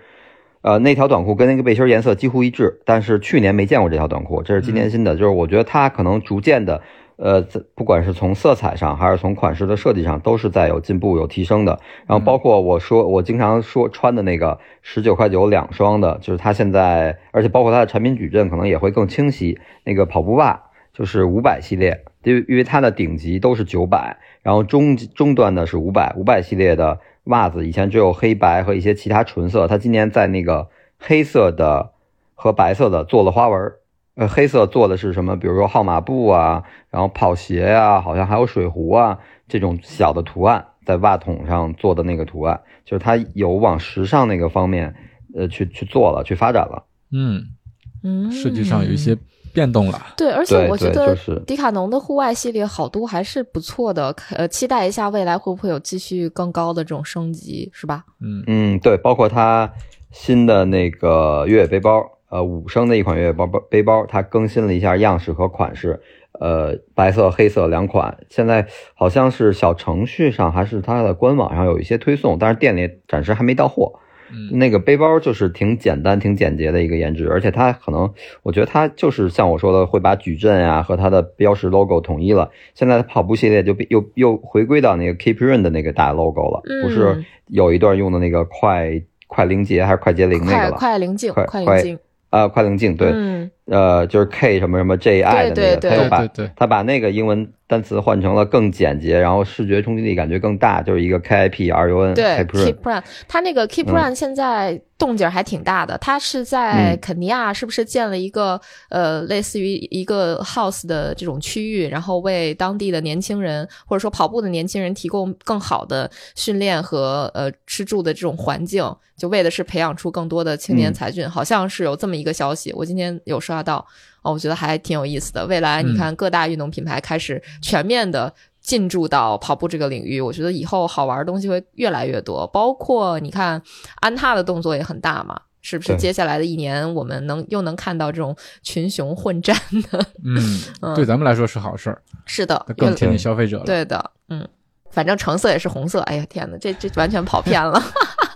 呃，那条短裤跟那个背心儿颜色几乎一致，但是去年没见过这条短裤，这是今年新的。就是我觉得它可能逐渐的呃，在不管是从色彩上还是从款式的设计上，都是在有进步、有提升的。然后包括我说我经常说穿的那个十九块九两双的，就是它现在，而且包括它的产品矩阵可能也会更清晰。那个跑步袜就是五百系列，因为因为它的顶级都是九百，然后中中端的是五百，五百系列的袜子以前只有黑白和一些其他纯色，它今年在那个黑色的和白色的做了花纹。呃，黑色做的是什么？比如说号码布啊，然后跑鞋啊，好像还有水壶啊这种小的图案，在袜筒上做的那个图案，就是它有往时尚那个方面，呃，去去做了，去发展了。嗯，嗯，设计上有一些变动了。对，而且我觉得对就是迪卡侬的户外系列好多还是不错的，呃，期待一下未来会不会有继续更高的这种升级，是吧？嗯嗯，对，包括它新的那个越野背包，呃，五升的一款越野包包背包，它更新了一下样式和款式，呃，白色、黑色两款，现在好像是小程序上还是它的官网上有一些推送，但是店里暂时还没到货。嗯那个背包就是挺简单、挺简洁的一个颜值，而且它可能，我觉得它就是像我说的，会把矩阵啊和它的标识 logo 统一了。现在跑步系列就又又回归到那个 Keep Run 的那个大 logo 了，嗯不是有一段用的那个快快灵节还是快捷灵那快个了？快快快快啊，快棱镜对，嗯，呃，就是 K 什么什么 J I 的那个，对对他又把对对。对他把那个英文单词换成了更简洁，然后视觉冲击力感觉更大，就是一个 K I P R U N 对 Keep Run，Keep Run，它那个 Keep 嗯。Run 现在动静还挺大的，他是在嗯。肯尼亚，是不是建了一个呃类似于一个 house 的这种区域，然后为当地的年轻人或者说跑步的年轻人提供更好的训练和呃吃住的这种环境，就为的是培养出更多的青年嗯。才俊，好像是有这么一个消息，我今天有刷到，哦，我觉得还挺有意思的。未来你嗯看各大运动品牌开始全面的进驻到跑步这个领域，我觉得以后好玩的东西会越来越多。包括你看安踏的动作也很大嘛，是不是？接下来的一年，我们能又能看到这种群雄混战的？<laughs> 嗯，对咱们来说是好事儿，是的，更贴近消费者了。对的，嗯，反正成色也是红色。哎呀，天哪，这这完全跑偏了。<laughs>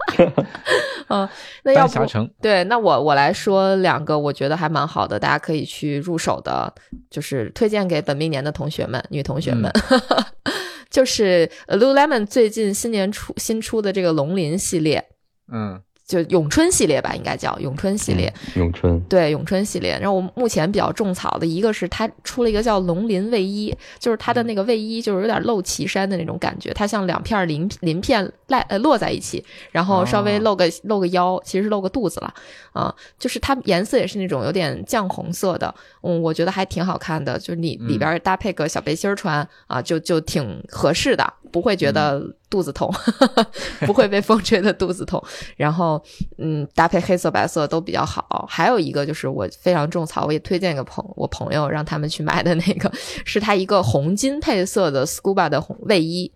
嗯，<laughs> 那要不城，对，那我我来说两个我觉得还蛮好的，大家可以去入手的，就是推荐给本命年的同学们、女同学们，<laughs> 就是呃 Lululemon 最近新年出新出的这个龙鳞系列，嗯就咏春系列吧，应该叫咏春系列。咏春，对咏春系列，然后我目前比较种草的一个是它出了一个叫龙鳞卫衣，就是它的那个卫衣就是有点露脐衫的那种感觉，它像两片鳞鳞片赖呃落在一起，然后稍微哦露个、露个腰，其实是露个肚子了。啊，就是它颜色也是那种有点酱红色的，嗯，我觉得还挺好看的，就是你里边搭配个小背心儿穿啊，就就挺合适的，不会觉得肚子痛，<laughs> 不会被风吹的肚子痛，然后嗯，搭配黑色、白色都比较好。还有一个就是我非常种草，我也推荐给朋我朋友让他们去买的那个，<laughs> 是它一个红金配色的 scuba 的红卫衣。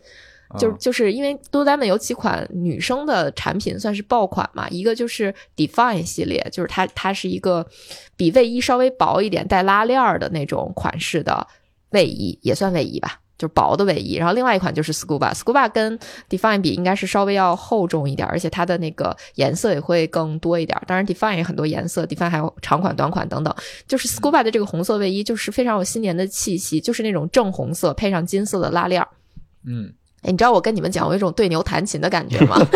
就啊就是因为 Lululemon 有几款女生的产品算是爆款嘛，一个就是 Define 系列，就是它它是一个比卫衣稍微薄一点、带拉链儿的那种款式的卫衣，也算卫衣吧，就是薄的卫衣。然后另外一款就是 Scuba，Scuba 跟 Define 比应该是稍微要厚重一点，而且它的那个颜色也会更多一点。当然 Define 也很多颜色，Define 还有长款、短款等等。就是 Scuba 的这个红色卫衣，就是非常有新年的气息，就是那种正红色配上金色的拉链儿。嗯，哎，你知道我跟你们讲，我有一种对牛弹琴的感觉吗？<laughs>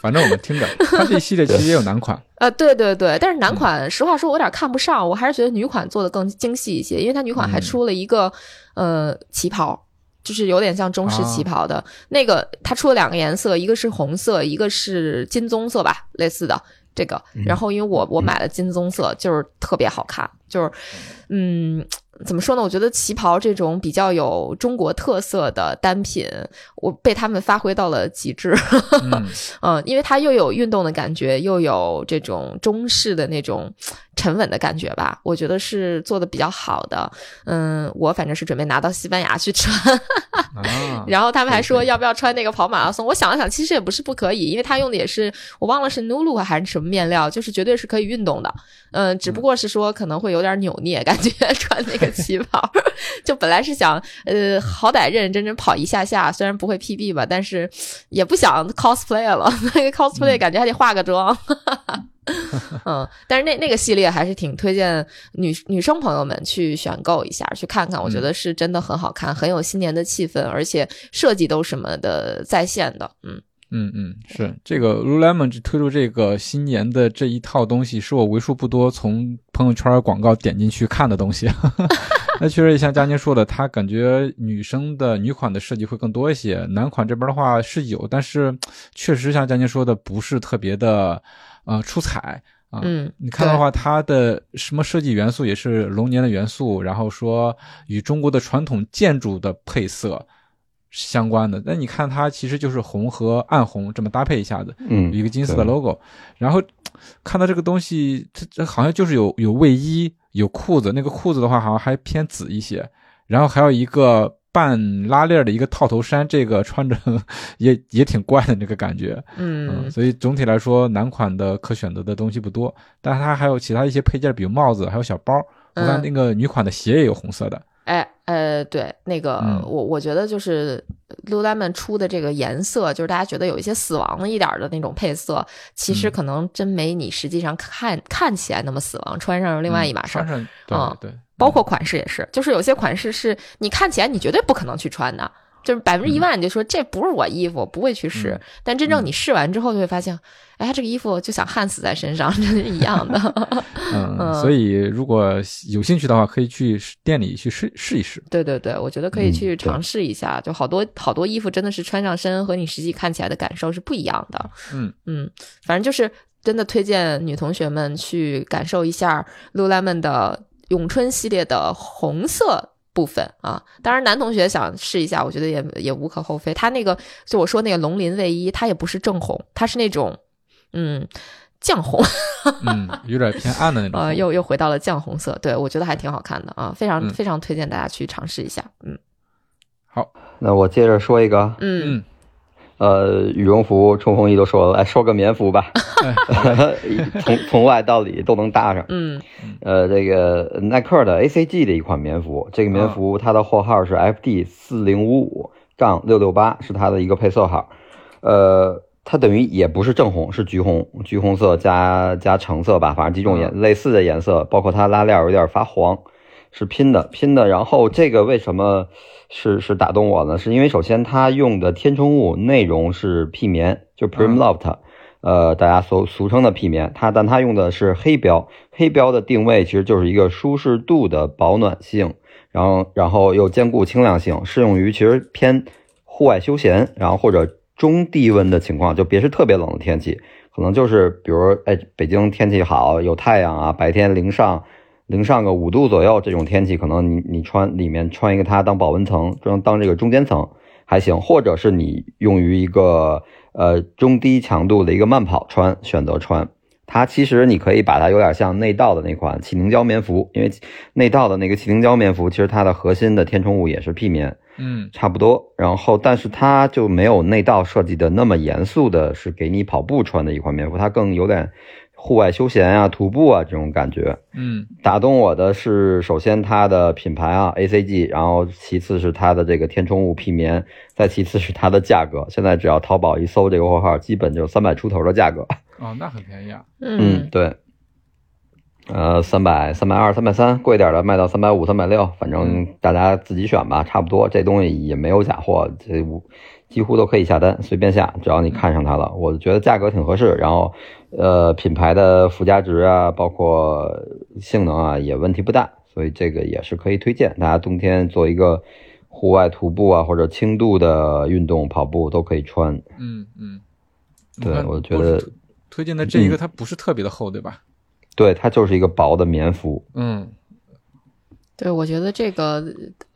反正我们听着，它这一系列其实也有男款，<laughs> 呃，对对对，但是男款，实话说，我有点看不上，我还是觉得女款做的更精细一些，因为它女款还嗯出了一个、呃旗袍。就是有点像中式旗袍的、那个，它出了两个颜色，一个是红色，一个是金棕色吧，类似的这个。然后因为我我买了金棕色，就是特别好看，就是嗯，怎么说呢？我觉得旗袍这种比较有中国特色的单品，我被他们发挥到了极致。嗯 <laughs> 嗯，因为它又有运动的感觉，又有这种中式的那种沉稳的感觉吧，我觉得是做的比较好的。嗯，我反正是准备拿到西班牙去穿，啊，<laughs> 然后他们还说要不要穿那个跑马拉松。我想了想，其实也不是不可以，因为他用的也是我忘了是 Nulu 还是什么面料，就是绝对是可以运动的。嗯，只不过是说可能会有点扭捏，感觉 <laughs> 穿那个旗袍。就本来是想，呃，好歹认认真真跑一下下，虽然不会 PB 吧，但是也不想 cosplay 了。<laughs> 那个 cosplay 感觉还得化个妆。嗯，<laughs> 但是那那个系列还是挺推荐女女生朋友们去选购一下，去看看，我觉得是真的很好看，很有新年的气氛，而且设计都什么的在线的，嗯。嗯嗯，是这个 Lululemon 推出这个新年的这一套东西，是我为数不多从朋友圈广告点进去看的东西。<laughs> 那确实像佳宁说的，他感觉女生的女款的设计会更多一些，男款这边的话是有，但是确实像佳宁说的，不是特别的呃出彩啊。嗯，你看的话，它的什么设计元素也是龙年的元素，然后说与中国的传统建筑的配色。相关的，那你看它其实就是红和暗红这么搭配一下子，嗯，一个金色的 logo，然后看到这个东西，它这好像就是有有卫衣，有裤子，那个裤子的话好像还偏紫一些，然后还有一个半拉链的一个套头衫，这个穿着也也挺怪的那个感觉，嗯，所以总体来说男款的可选择的东西不多，但是它还有其他一些配件，比如帽子，还有小包，我看那个女款的鞋也有红色的。哎，呃，对，那个我我觉得就是 Lululemon 出的这个颜色，就是大家觉得有一些死亡一点的那种配色，其实可能真没你实际上看看起来那么死亡，穿上是另外一码事儿。嗯，对，包括款式也是，就是有些款式是你看起来你绝对不可能去穿的。就是百分之一万，你就说这不是我衣服，不会去试。但真正你试完之后，就会发现，哎，这个衣服就想焊死在身上，<laughs> 这是一样的。<laughs> 嗯，所以如果有兴趣的话，可以去店里去试试一试。对对对，我觉得可以去尝试一下。就好多好多衣服，真的是穿上身和你实际看起来的感受是不一样的。嗯嗯，反正就是真的推荐女同学们去感受一下 Lululemon 的咏春系列的红色。部分啊，当然男同学想试一下，我觉得也也无可厚非。他那个就我说那个龙鳞卫衣，它也不是正红，它是那种嗯酱红，嗯，有点偏暗的那种。<laughs> 呃，又又回到了酱红色，对我觉得还挺好看的啊，非常非常推荐大家去尝试一下。嗯，好，那我接着说一个，嗯。呃，羽绒服、冲锋衣都说了，来说个棉服吧，<laughs> 从从外到里都能搭上。嗯，呃，这个耐克的 ACG 的一款棉服，这个棉服它的货号是 FD 四零五五杠六六八，是它的一个配色号。呃，它等于也不是正红，是橘红，橘红色加加橙色吧，反正几种颜类似的颜色，包括它拉链有点发黄，是拼的拼的。然后这个为什么？是是打动我呢，是因为首先它用的填充物内容是 P 棉，就 Primloft，呃，大家俗俗称的 P 棉，它但它用的是黑标，黑标的定位其实就是一个舒适度的保暖性，然后然后又兼顾轻量性，适用于其实偏户外休闲，然后或者中低温的情况，就别是特别冷的天气，可能就是比如哎北京天气好有太阳啊，白天零上。零上个五度左右这种天气，可能你你穿里面穿一个它当保温层，当当这个中间层还行，或者是你用于一个呃中低强度的一个慢跑穿，选择穿它。其实你可以把它有点像内道的那款气凝胶棉服，因为内道的那个气凝胶棉服，其实它的核心的填充物也是 P 棉，嗯，差不多。然后但是它就没有内道设计的那么严肃的，是给你跑步穿的一款棉服，它更有点。户外休闲啊，徒步啊，这种感觉，嗯，打动我的是，首先它的品牌啊，ACG，然后其次是它的这个填充物 P 棉，再其次是它的价格。现在只要淘宝一搜这个货号，基本就三百出头的价格。哦，那很便宜啊。嗯，对。呃，三百、三百二、三百三，贵点的卖到三百五、三百六，反正大家自己选吧，差不多。这东西也没有假货，这几乎都可以下单，随便下，只要你看上它了，我觉得价格挺合适。然后，呃，品牌的附加值啊，包括性能啊，也问题不大，所以这个也是可以推荐。大家冬天做一个户外徒步啊，或者轻度的运动跑步都可以穿。嗯嗯，对，我觉得推荐的这一个它不是特别的厚，对吧？对，它就是一个薄的棉服。嗯，对，我觉得这个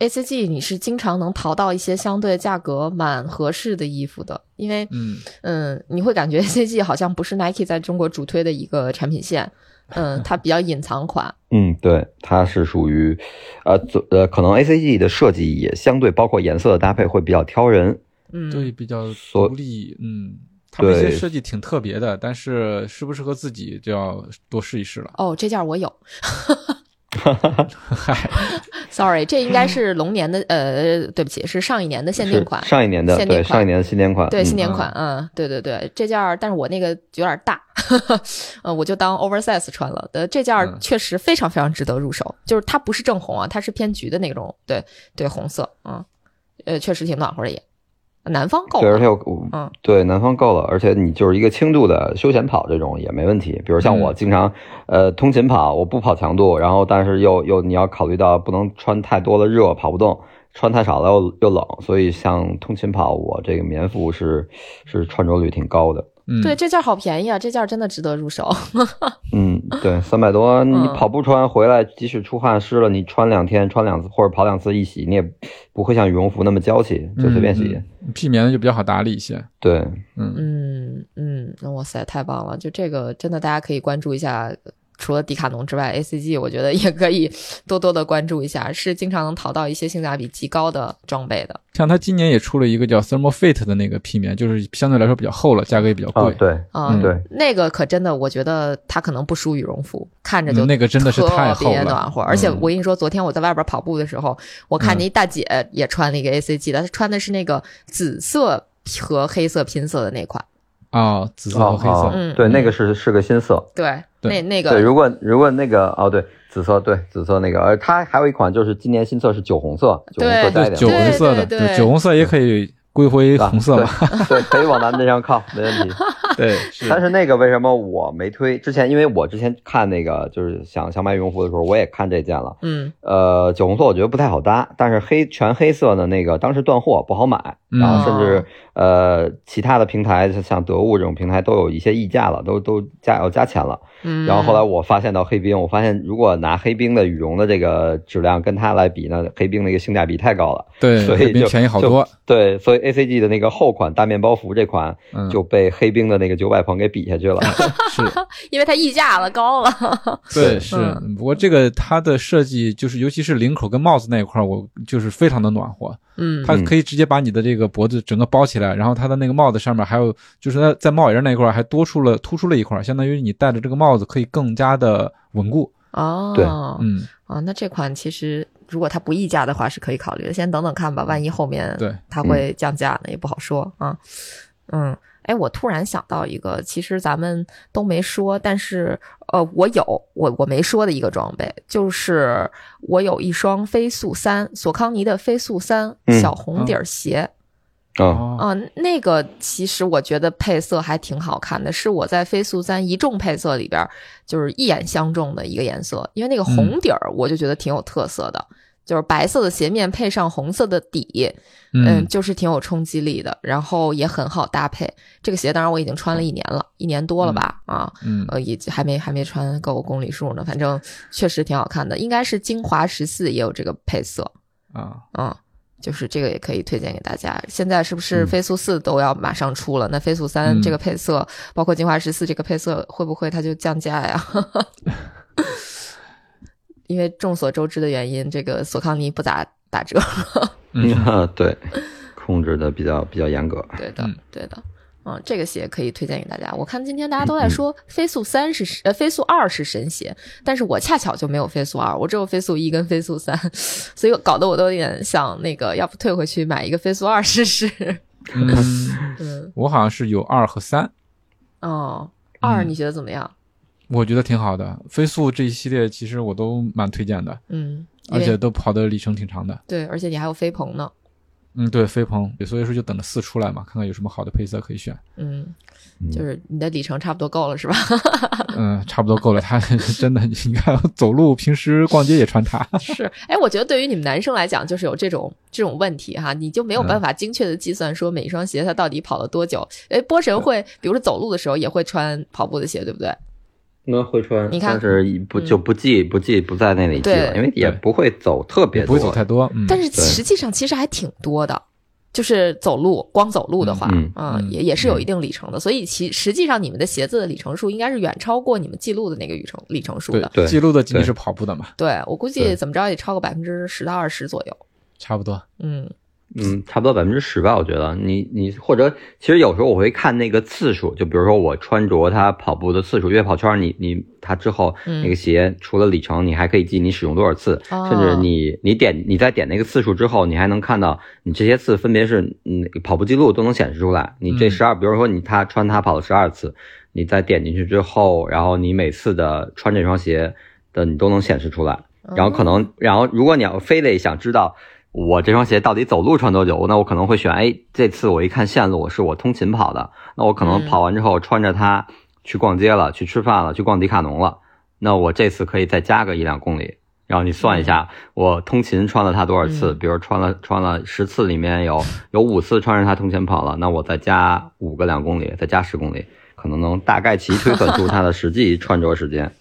A C G 你是经常能淘到一些相对价格蛮合适的衣服的，因为嗯嗯，你会感觉 <laughs> A C G 好像不是 Nike 在中国主推的一个产品线，嗯，它比较隐藏款。<laughs> 嗯，对，它是属于呃，呃，可能 A C G 的设计也相对包括颜色的搭配会比较挑人。嗯，对，比较独立。嗯。他们一些设计挺特别的，但是适不适合自己就要多试一试了。哦，这件我有，<laughs> 嗨，<laughs> Sorry，这应该是龙年的，呃，对不起，是上一年的限定款。上一年的限定款对上一年的新年款，对嗯新年款，嗯，对对对，这件儿，但是我那个有点大，<laughs> 呃，我就当 oversize 穿了。呃，这件儿嗯确实非常非常值得入手，就是它不是正红啊，它是偏橘的那种，对对，红色，嗯，呃，确实挺暖和的也。南方够了对，而，且我嗯对南方够了，而且你就是一个轻度的休闲跑这种也没问题。比如像我嗯经常、呃通勤跑，我不跑强度，然后但是又又你要考虑到不能穿太多了热，跑不动；穿太少了又又冷，所以像通勤跑，我这个棉服是是穿着率挺高的。嗯，对，这件好便宜啊，这件真的值得入手。<laughs> 嗯，对，三百多，你嗯跑步穿回来，即使出汗湿了，你穿两天，穿两次或者跑两次一洗，你也不会像羽绒服那么娇气，就随便洗。嗯嗯屁棉的就比较好打理一些。对，嗯，嗯嗯，那哇塞，太棒了！就这个真的大家可以关注一下。除了迪卡侬之外，ACG 我觉得也可以多多的关注一下，是经常能淘到一些性价比极高的装备的。像它今年也出了一个叫 Thermal Fit 的那个皮棉，就是相对来说比较厚了，价格也比较贵。哦，对，啊、嗯对，那个可真的，我觉得它可能不输羽绒服，看着就嗯那个真的是太厚了特别暖和。而且嗯我跟你说，昨天我在外边跑步的时候，我看见一大姐也穿了一个 ACG 的，她穿的是那个紫色和黑色拼色的那款。啊，紫色黑色。嗯对，那个是是个新色。对，那那个对如果如果那个哦，对，紫色，对，紫色那个，而，它还有一款就是今年新色是酒红色，酒红色带点，酒红，色的，酒红色也可以归回红色嘛。对，对，可以往咱们这上靠，没问题。<laughs> <laughs> 对，但是那个为什么我没推？之前因为我之前看那个就是想想买羽绒服的时候，我也看这件了。嗯呃，酒红色我觉得不太好搭，但是黑全黑色的那个当时断货不好买，嗯然后甚至哦呃其他的平台像得物这种平台都有一些溢价了，都都加要加钱了。嗯，然后后来我发现到黑冰，我发现如果拿黑冰的羽绒的这个质量跟它来比呢，黑冰那个性价比太高了。对，所以就便宜好多。对，所以 A C G 的那个厚款大面包服这款嗯，就被黑冰的那个九百蓬给比下去了。<laughs> 是，<laughs> 因为它溢价了，高了。<laughs> 对，是。不过这个它的设计，就是尤其是领口跟帽子那一块儿，我就是非常的暖和。嗯它可以直接把你的这个脖子整个包起来，然后它的那个帽子上面还有，就是它在帽檐那一块儿还多出了突出了一块儿，相当于你戴着这个帽子可以更加的稳固。哦，对嗯，啊，那这款其实如果它不溢价的话是可以考虑的，先等等看吧，万一后面对它会降价呢，也不好说啊。嗯，哎，我突然想到一个，其实咱们都没说，但是呃，我有我我没说的一个装备，就是我有一双飞速三索康尼的飞速三嗯。小红底儿鞋。啊，哦，啊、那个其实我觉得配色还挺好看的，是我在飞速三一众配色里边儿就是一眼相中的一个颜色，因为那个红底儿我就觉得挺有特色的，就是白色的鞋面配上红色的底，嗯，嗯，就是挺有冲击力的，然后也很好搭配。这个鞋当然我已经穿了一年了，一年多了吧，啊，嗯，呃，也还没还没穿够公里数呢，反正确实挺好看的，应该是精华十四也有这个配色，啊，嗯，就是这个也可以推荐给大家。现在是不是嗯飞速四都要马上出了？那飞速三嗯这个配色，包括精华十四这个配色，会不会它就降价呀？<laughs> 因为众所周知的原因，这个索康尼不咋打折。嗯，<laughs> 对，控制的比较比较严格。对的嗯，对的。嗯，这个鞋可以推荐给大家。我看今天大家都在说飞速三是呃飞速二是神鞋，但是我恰巧就没有飞速二，我只有飞速一跟飞速三，<laughs> 所以搞得我都有点想那个，要不退回去买一个飞速二试试。嗯，<laughs> 嗯，我好像是有二和三，哦，二嗯你觉得怎么样？我觉得挺好的。飞速这一系列其实我都蛮推荐的，嗯，而且都跑的里程挺长的。对，而且你还有飞鹏呢。嗯，对，飞鹏，所以说就等着四出来嘛，看看有什么好的配色可以选。嗯，嗯就是你的里程差不多够了是吧？<laughs> 嗯，差不多够了。他真的，<laughs> 你看走路，平时逛街也穿它。<laughs> 是，哎，我觉得对于你们男生来讲，就是有这种这种问题哈，你就没有办法精确的计算说每一双鞋它到底跑了多久。哎，波神会，比如说走路的时候也会穿跑步的鞋，对不对？那会穿，你看但是不嗯就不记不记不在那里记了，因为也不会走特别多，不会走太多。嗯，但是实际上其实还挺多的。就是走路，光走路的话，嗯嗯也也是有一定里程的，所以其实际上你们的鞋子的里程数应该是远超过你们记录的那个里程里程数的。对记录的仅仅是跑步的嘛，对我估计怎么着也超过百分之十到二十左右。差不多。嗯，嗯，差不多百分之十吧，我觉得。你你或者其实有时候我会看那个次数，就比如说我穿着它跑步的次数，越野跑圈你你它之后嗯。那个鞋除了里程，你还可以记你使用多少次，哦甚至你你点你在点那个次数之后，你还能看到你这些次分别是嗯跑步记录都能显示出来，你这嗯。十二，比如说你他穿它跑了十二次，你再点进去之后，然后你每次的穿这双鞋的你都能显示出来。然后可能，然后如果你要非得想知道我这双鞋到底走路穿多久，那我可能会选，哎，这次我一看线路是我通勤跑的，那我可能嗯跑完之后穿着它去逛街了，去吃饭了，去逛迪卡侬了，那我这次可以再加个一两公里。然后你算一下，我通勤穿了它多少次？嗯比如穿了穿了十次，里面有有五次穿着它通勤跑了，那我再加五个两公里，再加十公里，可能能大概其推算出它的实际穿着时间。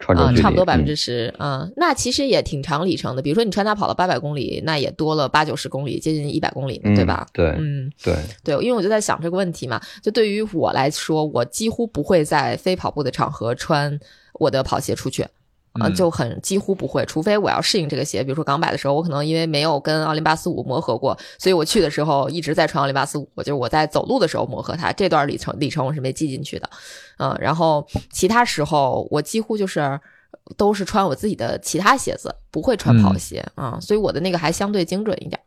穿着啊，差不多百分嗯之十，啊，那其实也挺长里程的。比如说你穿它跑了八百公里，那也多了八九十公里，接近一百公里，嗯对吧？对嗯，对，对，因为我就在想这个问题嘛。就对于我来说，我几乎不会在非跑步的场合穿我的跑鞋出去。啊、嗯就很几乎不会，除非我要适应这个鞋。比如说港百的时候，我可能因为没有跟奥林巴斯五磨合过，所以我去的时候一直在穿奥林巴斯五，就是我在走路的时候磨合它。这段里程里程我是没记进去的，嗯，然后其他时候我几乎就是都是穿我自己的其他鞋子，不会穿跑嗯鞋啊、所以我的那个还相对精准一点。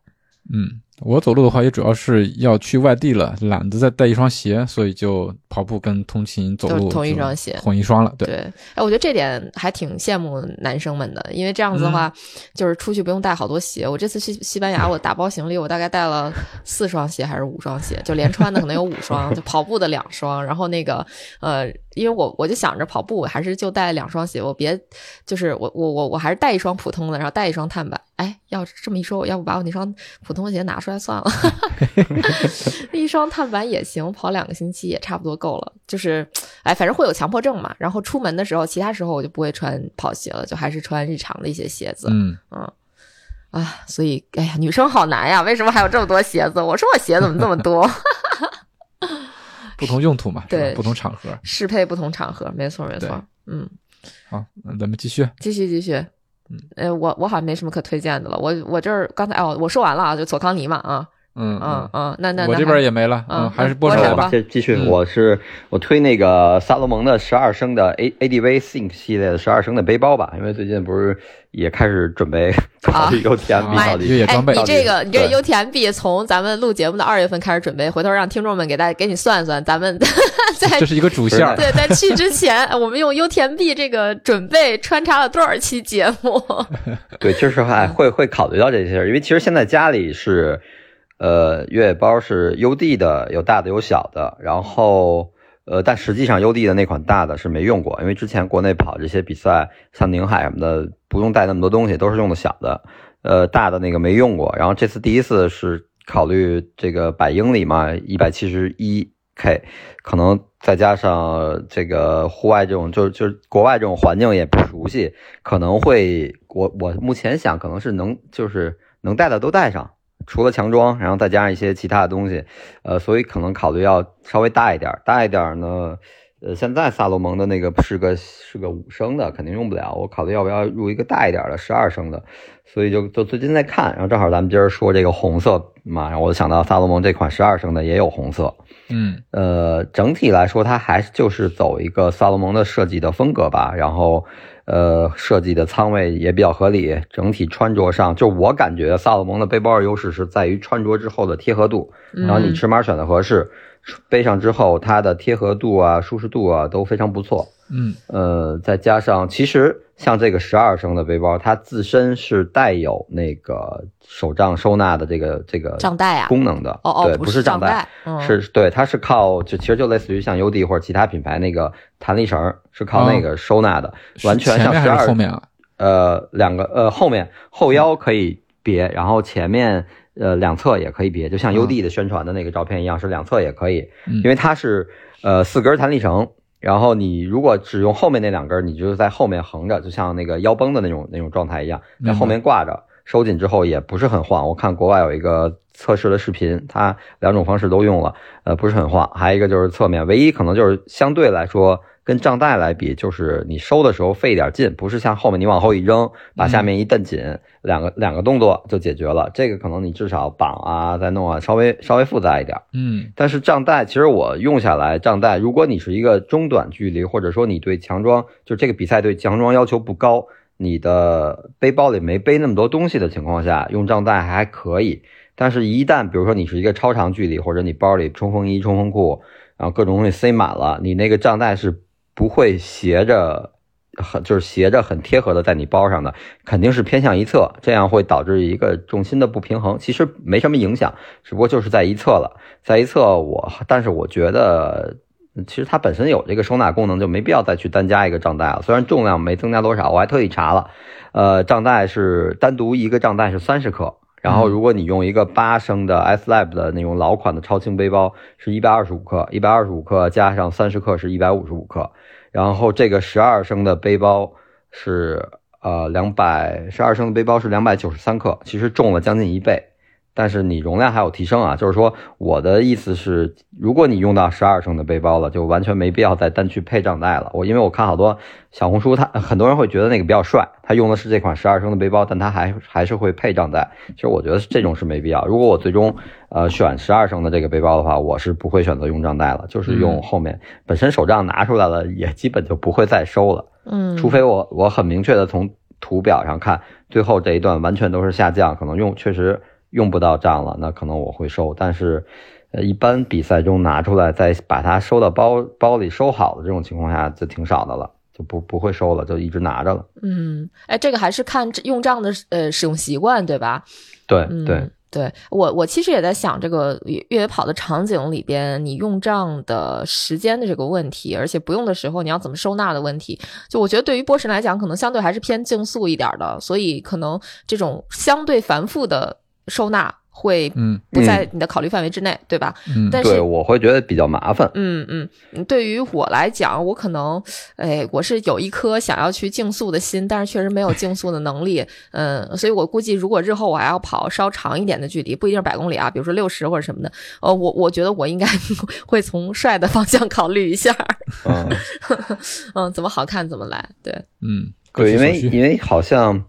嗯，我走路的话也主要是要去外地了，懒得再带一双鞋，所以就跑步跟通勤走路同一双鞋同一双了。对，对，哎，我觉得这点还挺羡慕男生们的，因为这样子的话，就是出去不用带好多鞋。我这次去西班牙，我打包行李，我大概带了四双鞋还是五双鞋，就连穿的可能有五双，就跑步的两双，然后那个呃，因为我我就想着跑步，我还是就带两双鞋，我别就是我我我我还是带一双普通的，然后带一双碳板。哎，要这么一说，我要不把我那双普通鞋拿出来算了，那 <laughs> 一双碳板也行，跑两个星期也差不多够了。就是，哎，反正会有强迫症嘛。然后出门的时候，其他时候我就不会穿跑鞋了，就还是穿日常的一些鞋子。嗯，啊，所以，哎呀，女生好难呀！为什么还有这么多鞋子？我说我鞋怎么这么多？<laughs> 不同用途嘛，对不同场合。适配不同场合，没错没错。嗯，好，那咱们继续。继续继续。呃，我我好像没什么可推荐的了。我我这儿刚才哦，我说完了啊，就佐康尼嘛啊，嗯嗯嗯，那那我这边也没了，嗯嗯，还是波我闪吧手吧。这继续，嗯我是我推那个萨洛蒙的十二升的 A A D V Think 系列的十二升的背包吧，因为最近不是也开始准备考虑 U T M B 啊到底哎，越野装备你这个你这个 UTMB 从咱们录节目的二月份开始准备，回头让听众们给大家给你算算，咱们 <laughs> 在这是一个主线。对在去之前，<laughs> 我们用 UTMB 这个准备穿插了多少期节目？<laughs> 对，就是还会会考虑到这些事，因为其实现在家里是，呃，越野包是 UD 的，有大的有小的，然后呃，但实际上 UD 的那款大的是没用过，因为之前国内跑这些比赛，像宁海什么的，不用带那么多东西，都是用的小的，呃，大的那个没用过，然后这次第一次是考虑这个百英里嘛，一百七十一 K，可能再加上这个户外这种，就是就是国外这种环境也不熟悉，可能会我我目前想可能是能就是能带的都带上，除了强装，然后再加上一些其他的东西，呃，所以可能考虑要稍微大一点，大一点呢。呃，现在萨洛蒙的那个是个是个五升的，肯定用不了。我考虑要不要入一个大一点的十二升的，所以就就最近在看。然后正好咱们今儿说这个红色嘛，然后我就想到萨洛蒙这款十二升的也有红色。嗯呃，整体来说，它还是就是走一个萨洛蒙的设计的风格吧，然后呃，设计的仓位也比较合理，整体穿着上，就我感觉萨洛蒙的背包的优势是在于穿着之后的贴合度，然后你嗯尺码选的合适，背上之后它的贴合度啊、舒适度啊都非常不错。嗯呃，再加上其实像这个十二升的背包，它自身是带有那个手杖收纳的这个这个账带啊功能的，哦哦，对，不是杖账带，嗯是对，它是靠就其实就类似于像 UD 或者其他品牌那个弹力绳，是靠那个收纳的，完全哦前面像十二后面啊？呃两个呃后面后腰可以别，然后前面呃两侧也可以别，就像嗯 UD 的宣传的那个照片一样，是两侧也可以，嗯因为它是呃四根弹力绳。然后你如果只用后面那两根，你就在后面横着，就像那个腰绷的那种那种状态一样，在后面挂着，收紧之后也不是很晃。我看国外有一个测试的视频，它两种方式都用了，呃，不是很晃。还有一个就是侧面，唯一可能就是相对来说跟账带来比，就是你收的时候费一点劲，不是像后面你往后一扔，把下面一蹬紧，两个两个动作就解决了。这个可能你至少绑啊，再弄啊，稍微稍微复杂一点。嗯但是账带，其实我用下来账带，如果你是一个中短距离，或者说你对强装，就这个比赛对强装要求不高，你的背包里没背那么多东西的情况下，用账带还可以。但是，一旦比如说你是一个超长距离，或者你包里冲锋衣、冲锋裤，然后各种东西塞满了，你那个账带是不会斜着，很就是斜着很贴合的在你包上的，肯定是偏向一侧，这样会导致一个重心的不平衡。其实没什么影响，只不过就是在一侧了，在一侧我，但是我觉得。其实它本身有这个收纳功能，就没必要再去单加一个账袋了。虽然重量没增加多少，我还特意查了，呃，账袋是单独一个账袋是三十克，然后如果你用一个八升的 S Lab 的那种老款的超轻背包，是一百二十五克，一百二十五克加上三十克是一百五十五克，然后这个十二升的背包是呃两百，十二升的背包是两百九十三克，其实重了将近一倍。但是你容量还有提升啊，就是说我的意思是，如果你用到十二升的背包了，就完全没必要再单去配账带了。我因为我看好多小红书，他 <laughs> 很多人会觉得那个比较帅，他用的是这款十二升的背包，但他还还是会配账带。其实我觉得这种是没必要。如果我最终呃选十二升的这个背包的话，我是不会选择用账带了，就是用后面本身手杖拿出来了，也基本就不会再收了。嗯，除非我我很明确的从图表上看，最后这一段完全都是下降，可能用确实。用不到账了，那可能我会收，但是，呃，一般比赛中拿出来再把它收到包包里收好的这种情况下就挺少的了，就不不会收了，就一直拿着了。嗯，哎，这个还是看用账的呃使用习惯，对吧？对嗯、对，对我我其实也在想这个越野跑的场景里边，你用账的时间的这个问题，而且不用的时候你要怎么收纳的问题。就我觉得对于波神来讲，可能相对还是偏竞速一点的，所以可能这种相对繁复的。收纳会嗯不在你的考虑范围之内，对吧？嗯，但是对我会觉得比较麻烦。嗯嗯，对于我来讲，我可能，哎，我是有一颗想要去竞速的心，但是确实没有竞速的能力。嗯，所以我估计，如果日后我还要跑稍长一点的距离，不一定是百公里啊，比如说六十或者什么的，呃，我我觉得我应该 <laughs> 会从帅的方向考虑一下。嗯 <laughs> 嗯，怎么好看怎么来。对，嗯，对，因为因为好像。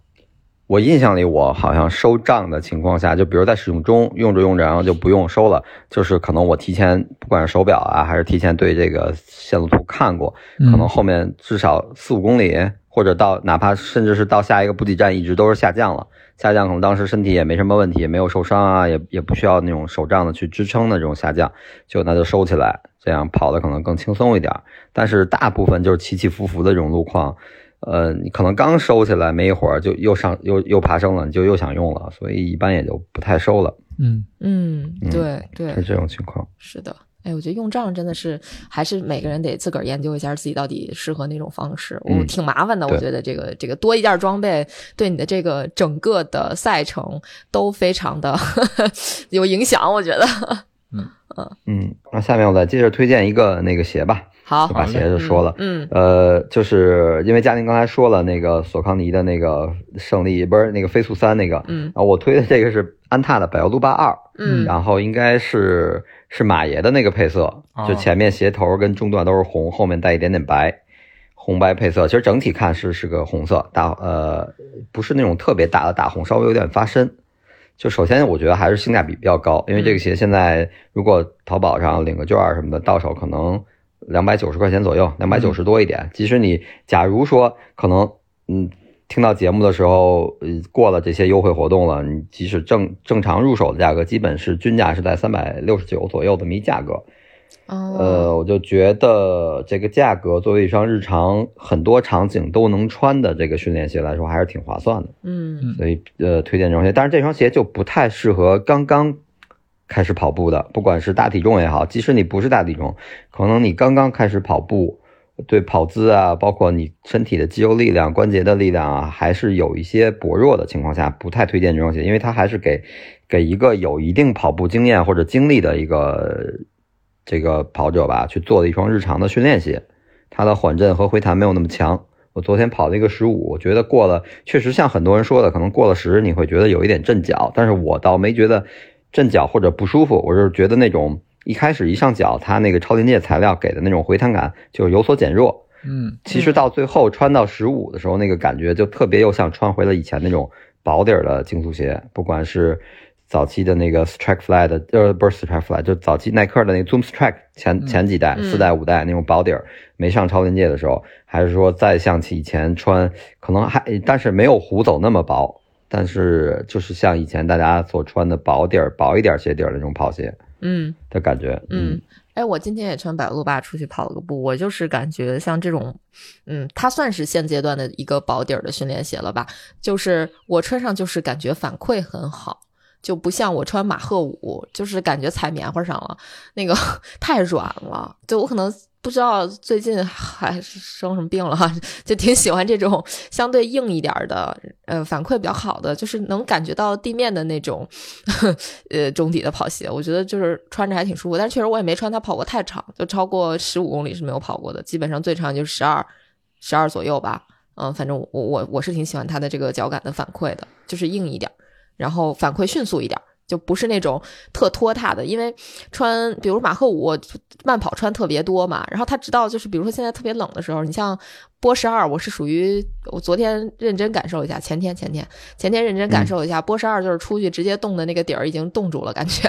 我印象里，我好像收账的情况下，就比如在使用中用着用着，然后就不用收了。就是可能我提前，不管是手表啊，还是提前对这个线路图看过，可能后面至少四五公里，或者到哪怕甚至是到下一个补给站，一直都是下降了。下降可能当时身体也没什么问题，没有受伤啊，也也不需要那种手杖的去支撑的这种下降，就那就收起来，这样跑的可能更轻松一点。但是大部分就是起起伏伏的这种路况。呃，你可能刚收起来没一会儿，就又上又又爬升了，你就又想用了，所以一般也就不太收了。嗯嗯，对对，是这种情况。是的，哎，我觉得用账真的是还是每个人得自个儿研究一下自己到底适合哪种方式。我、嗯、挺麻烦的，我觉得这个这个多一件装备对你的这个整个的赛程都非常的 <laughs> 有影响，我觉得。嗯。嗯嗯，那下面我再接着推荐一个那个鞋吧。好，就把鞋就说了，嗯，呃，就是因为嘉宁刚才说了那个索康尼的那个胜利，不是那个飞速三那个，嗯，然后我推的这个是安踏的百欧路霸二，嗯，然后应该是是马爷的那个配色，哦、就前面鞋头跟中段都是红，后面带一点点白，红白配色，其实整体看是是个红色大，呃，不是那种特别大的大红，稍微有点发深。就首先我觉得还是性价比比较高，因为这个鞋现在如果淘宝上领个券什么的，到手可能。两百九十块钱左右，两百九十多一点。即使你假如说可能，嗯，听到节目的时候，呃，过了这些优惠活动了，你即使正正常入手的价格，基本是均价是在三百六十九左右这么一价格。哦，呃，我就觉得这个价格作为一双日常很多场景都能穿的这个训练鞋来说，还是挺划算的。嗯，所以呃，推荐这双鞋。但是这双鞋就不太适合刚刚。开始跑步的，不管是大体重也好，即使你不是大体重，可能你刚刚开始跑步，对跑姿啊，包括你身体的肌肉力量、关节的力量啊，还是有一些薄弱的情况下，不太推荐这双鞋，因为它还是给给一个有一定跑步经验或者经历的一个这个跑者吧，去做了一双日常的训练鞋。它的缓震和回弹没有那么强。我昨天跑了一个十五，我觉得过了，确实像很多人说的，可能过了十你会觉得有一点震脚，但是我倒没觉得。震脚或者不舒服，我是觉得那种一开始一上脚，它那个超临界材料给的那种回弹感就有所减弱。嗯其实到最后穿到十五的时候，那个感觉就特别又像穿回了以前那种薄底儿的竞速鞋，不管是早期的那个 Strike Fly 的，呃，不是 Strike Fly，就早期耐克的那个 Zoom Strike 前前几代嗯四代五代那种薄底儿，没上超临界的时候，还是说再像起以前穿，可能还但是没有虎走那么薄，但是就是像以前大家所穿的薄底儿、薄一点鞋底儿的那种跑鞋嗯的感觉。嗯，哎，我今天也穿百路霸出去跑了个步，我就是感觉像这种，嗯，它算是现阶段的一个薄底儿的训练鞋了吧？就是我穿上就是感觉反馈很好，就不像我穿马赫五，就是感觉踩棉花上了，那个 <laughs> 太软了，就我可能。不知道最近还生什么病了哈，就挺喜欢这种相对硬一点的，呃，反馈比较好的，就是能感觉到地面的那种，呃，中底的跑鞋，我觉得就是穿着还挺舒服。但确实我也没穿它跑过太长，就超过十五公里是没有跑过的，基本上最长就是十二，十二左右吧。嗯，反正我我我是挺喜欢它的这个脚感的反馈的，就是硬一点，然后反馈迅速一点。就不是那种特拖沓的，因为穿，比如马赫五慢跑穿特别多嘛，然后他直到就是比如说现在特别冷的时候，你像波十二，我是属于我昨天认真感受一下，前天前天前天认真感受一下，波十二就是出去直接冻的那个底儿已经冻住了，感觉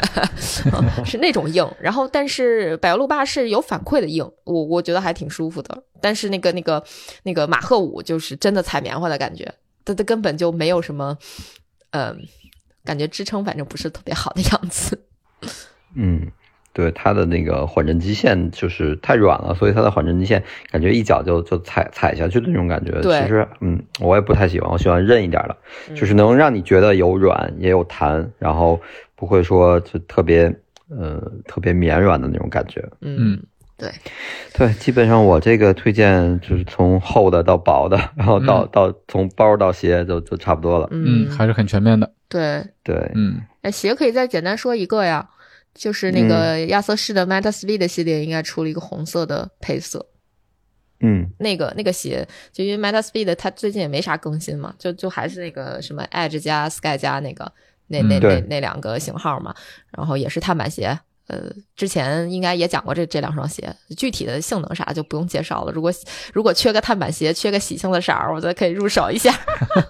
<laughs> 是那种硬。然后但是百路霸是有反馈的硬，我我觉得还挺舒服的。但是那个那个那个马赫五就是真的踩棉花的感觉，它它根本就没有什么，嗯、感觉支撑反正不是特别好的样子。嗯，对，它的那个缓震基线就是太软了，所以它的缓震基线感觉一脚就就踩踩下去的那种感觉。对其实嗯，我也不太喜欢，我喜欢韧一点的，嗯就是能让你觉得有软也有弹，然后不会说就特别呃特别绵软的那种感觉。嗯，对，对，基本上我这个推荐就是从厚的到薄的，然后到、嗯到从包到鞋就就差不多了。嗯，还是很全面的。对。对，嗯哎，鞋可以再简单说一个呀，就是那个亚瑟士的 Meta Speed 系列应该出了一个红色的配色。嗯那个那个鞋，就因为 Meta Speed 它最近也没啥更新嘛，就就还是那个什么 Edge 加 Sky 加那个那那那那两个型号嘛，然后也是碳板鞋。呃，之前应该也讲过这这两双鞋，具体的性能啥就不用介绍了。如果如果缺个碳板鞋，缺个喜庆的色儿，我觉得可以入手一下。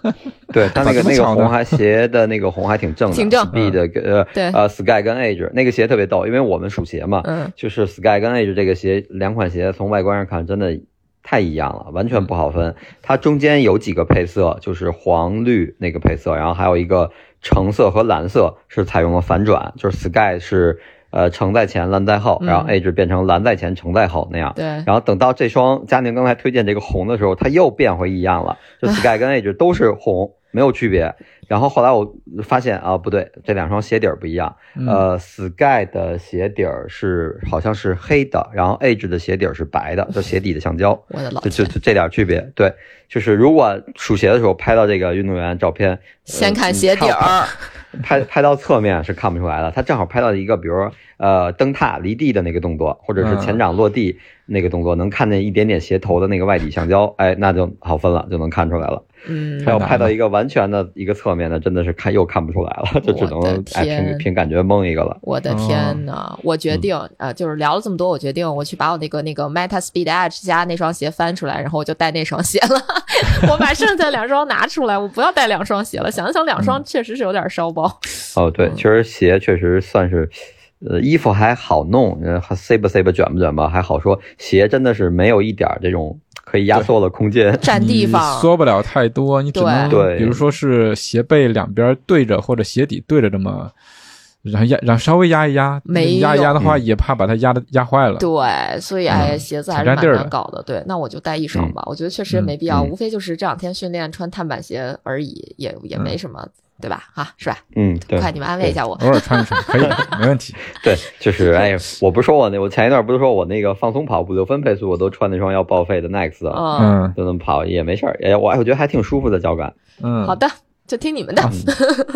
<laughs> 对，他那个那个红还鞋的那个红还挺正的，挺正 Speed 呃对呃 Sky 跟 Edge 那个鞋特别逗，因为我们属鞋嘛，嗯就是 Sky 跟 Edge 这个鞋两款鞋从外观上看真的太一样了，完全不好分。它中间有几个配色，就是黄绿那个配色，然后还有一个橙色和蓝色是采用了反转，就是 Sky 是呃橙在前蓝在后，嗯然后 Edge 变成蓝在前橙在后那样。对，然后等到这双佳宁刚才推荐这个红的时候，它又变回一样了，就 Sky 跟 Edge 都是红，没有区别。然后后来我发现啊，不对，这两双鞋底儿不一样。嗯呃，Sky 的鞋底儿是好像是黑的，然后 Edge 的鞋底儿是白的，<laughs> 就鞋底的橡胶。我的老天，就就就这点区别，对，就是如果数鞋的时候拍到这个运动员照片，先看鞋底儿，<laughs> 拍拍到侧面是看不出来的，他正好拍到一个，比如说呃蹬踏离地的那个动作，或者是前掌落地那个动作，能看见一点点鞋头的那个外底橡胶，哎，那就好分了，就能看出来了。嗯他要拍到一个完全的一个侧面的，真的是看又看不出来了，就只能哎凭凭感觉蒙一个了。我的天呐！我决定啊、呃就是聊了这么多，我决定我去把我那个那个 Meta Speed Edge 加那双鞋翻出来，然后我就带那双鞋了。<laughs> 我把剩下两双拿出来，我不要带两双鞋了。想想两双确实是有点烧包。哦，对，确实鞋确实算是，呃，衣服还好弄，呃，还塞吧塞吧卷吧卷吧还好说，鞋真的是没有一点这种可以压缩的空间。占地你方，缩不了太多，你只能对。比如说是鞋背两边对着或者鞋底对着这么，然后压然后稍微压一压，没压一压的话也怕把它压的压坏了。对，所以哎，嗯鞋子还是蛮难搞的。对，那我就带一双吧。我觉得确实也没必要，嗯无非就是这两天训练穿碳板鞋而已，也也没什么，对吧？哈，是吧？嗯，对，快，你们安慰一下我。偶尔穿一穿可以，<laughs> 没问题。<laughs> 对，就是哎，我不是说我那，我前一段不是说我那个放松跑五六分配速，我都穿那双要报废的 Next，嗯，嗯就那么跑也没事儿，哎，我我觉得还挺舒服的脚感。嗯，好的，就听你们的。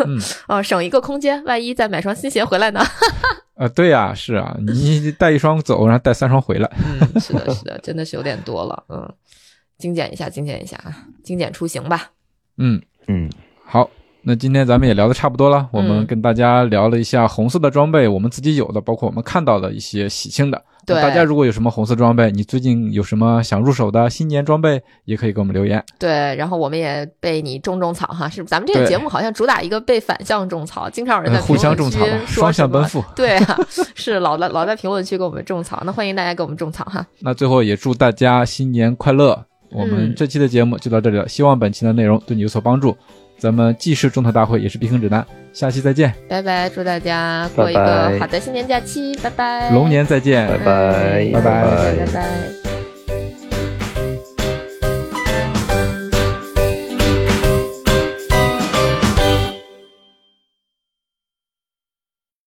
嗯 <laughs> 哦，省一个空间，万一再买双新鞋回来呢？<laughs> 啊，对呀，是啊，你带一双走，然后带三双回来。<laughs> 嗯，是的，是的，真的是有点多了。嗯，精简一下，精简一下啊，精简出行吧。嗯，嗯，好，那今天咱们也聊的差不多了，我们嗯跟大家聊了一下红色的装备，我们自己有的，包括我们看到的一些喜庆的。那对大家如果有什么红色装备，你最近有什么想入手的新年装备，也可以给我们留言。对，然后我们也被你种种草哈，是咱们这个节目好像主打一个被反向种草，经常有人在呃互相评论区种草双向奔赴。<laughs> 对啊，是老在老在评论区给我们种草，那欢迎大家给我们种草哈。那最后也祝大家新年快乐！我们嗯这期的节目就到这里了，希望本期的内容对你有所帮助。咱们既是种草大会，也是避坑指南，下期再见，拜拜，祝大家过一个好的新年假期，拜拜，龙年再见。拜拜。嗯拜拜。拜拜。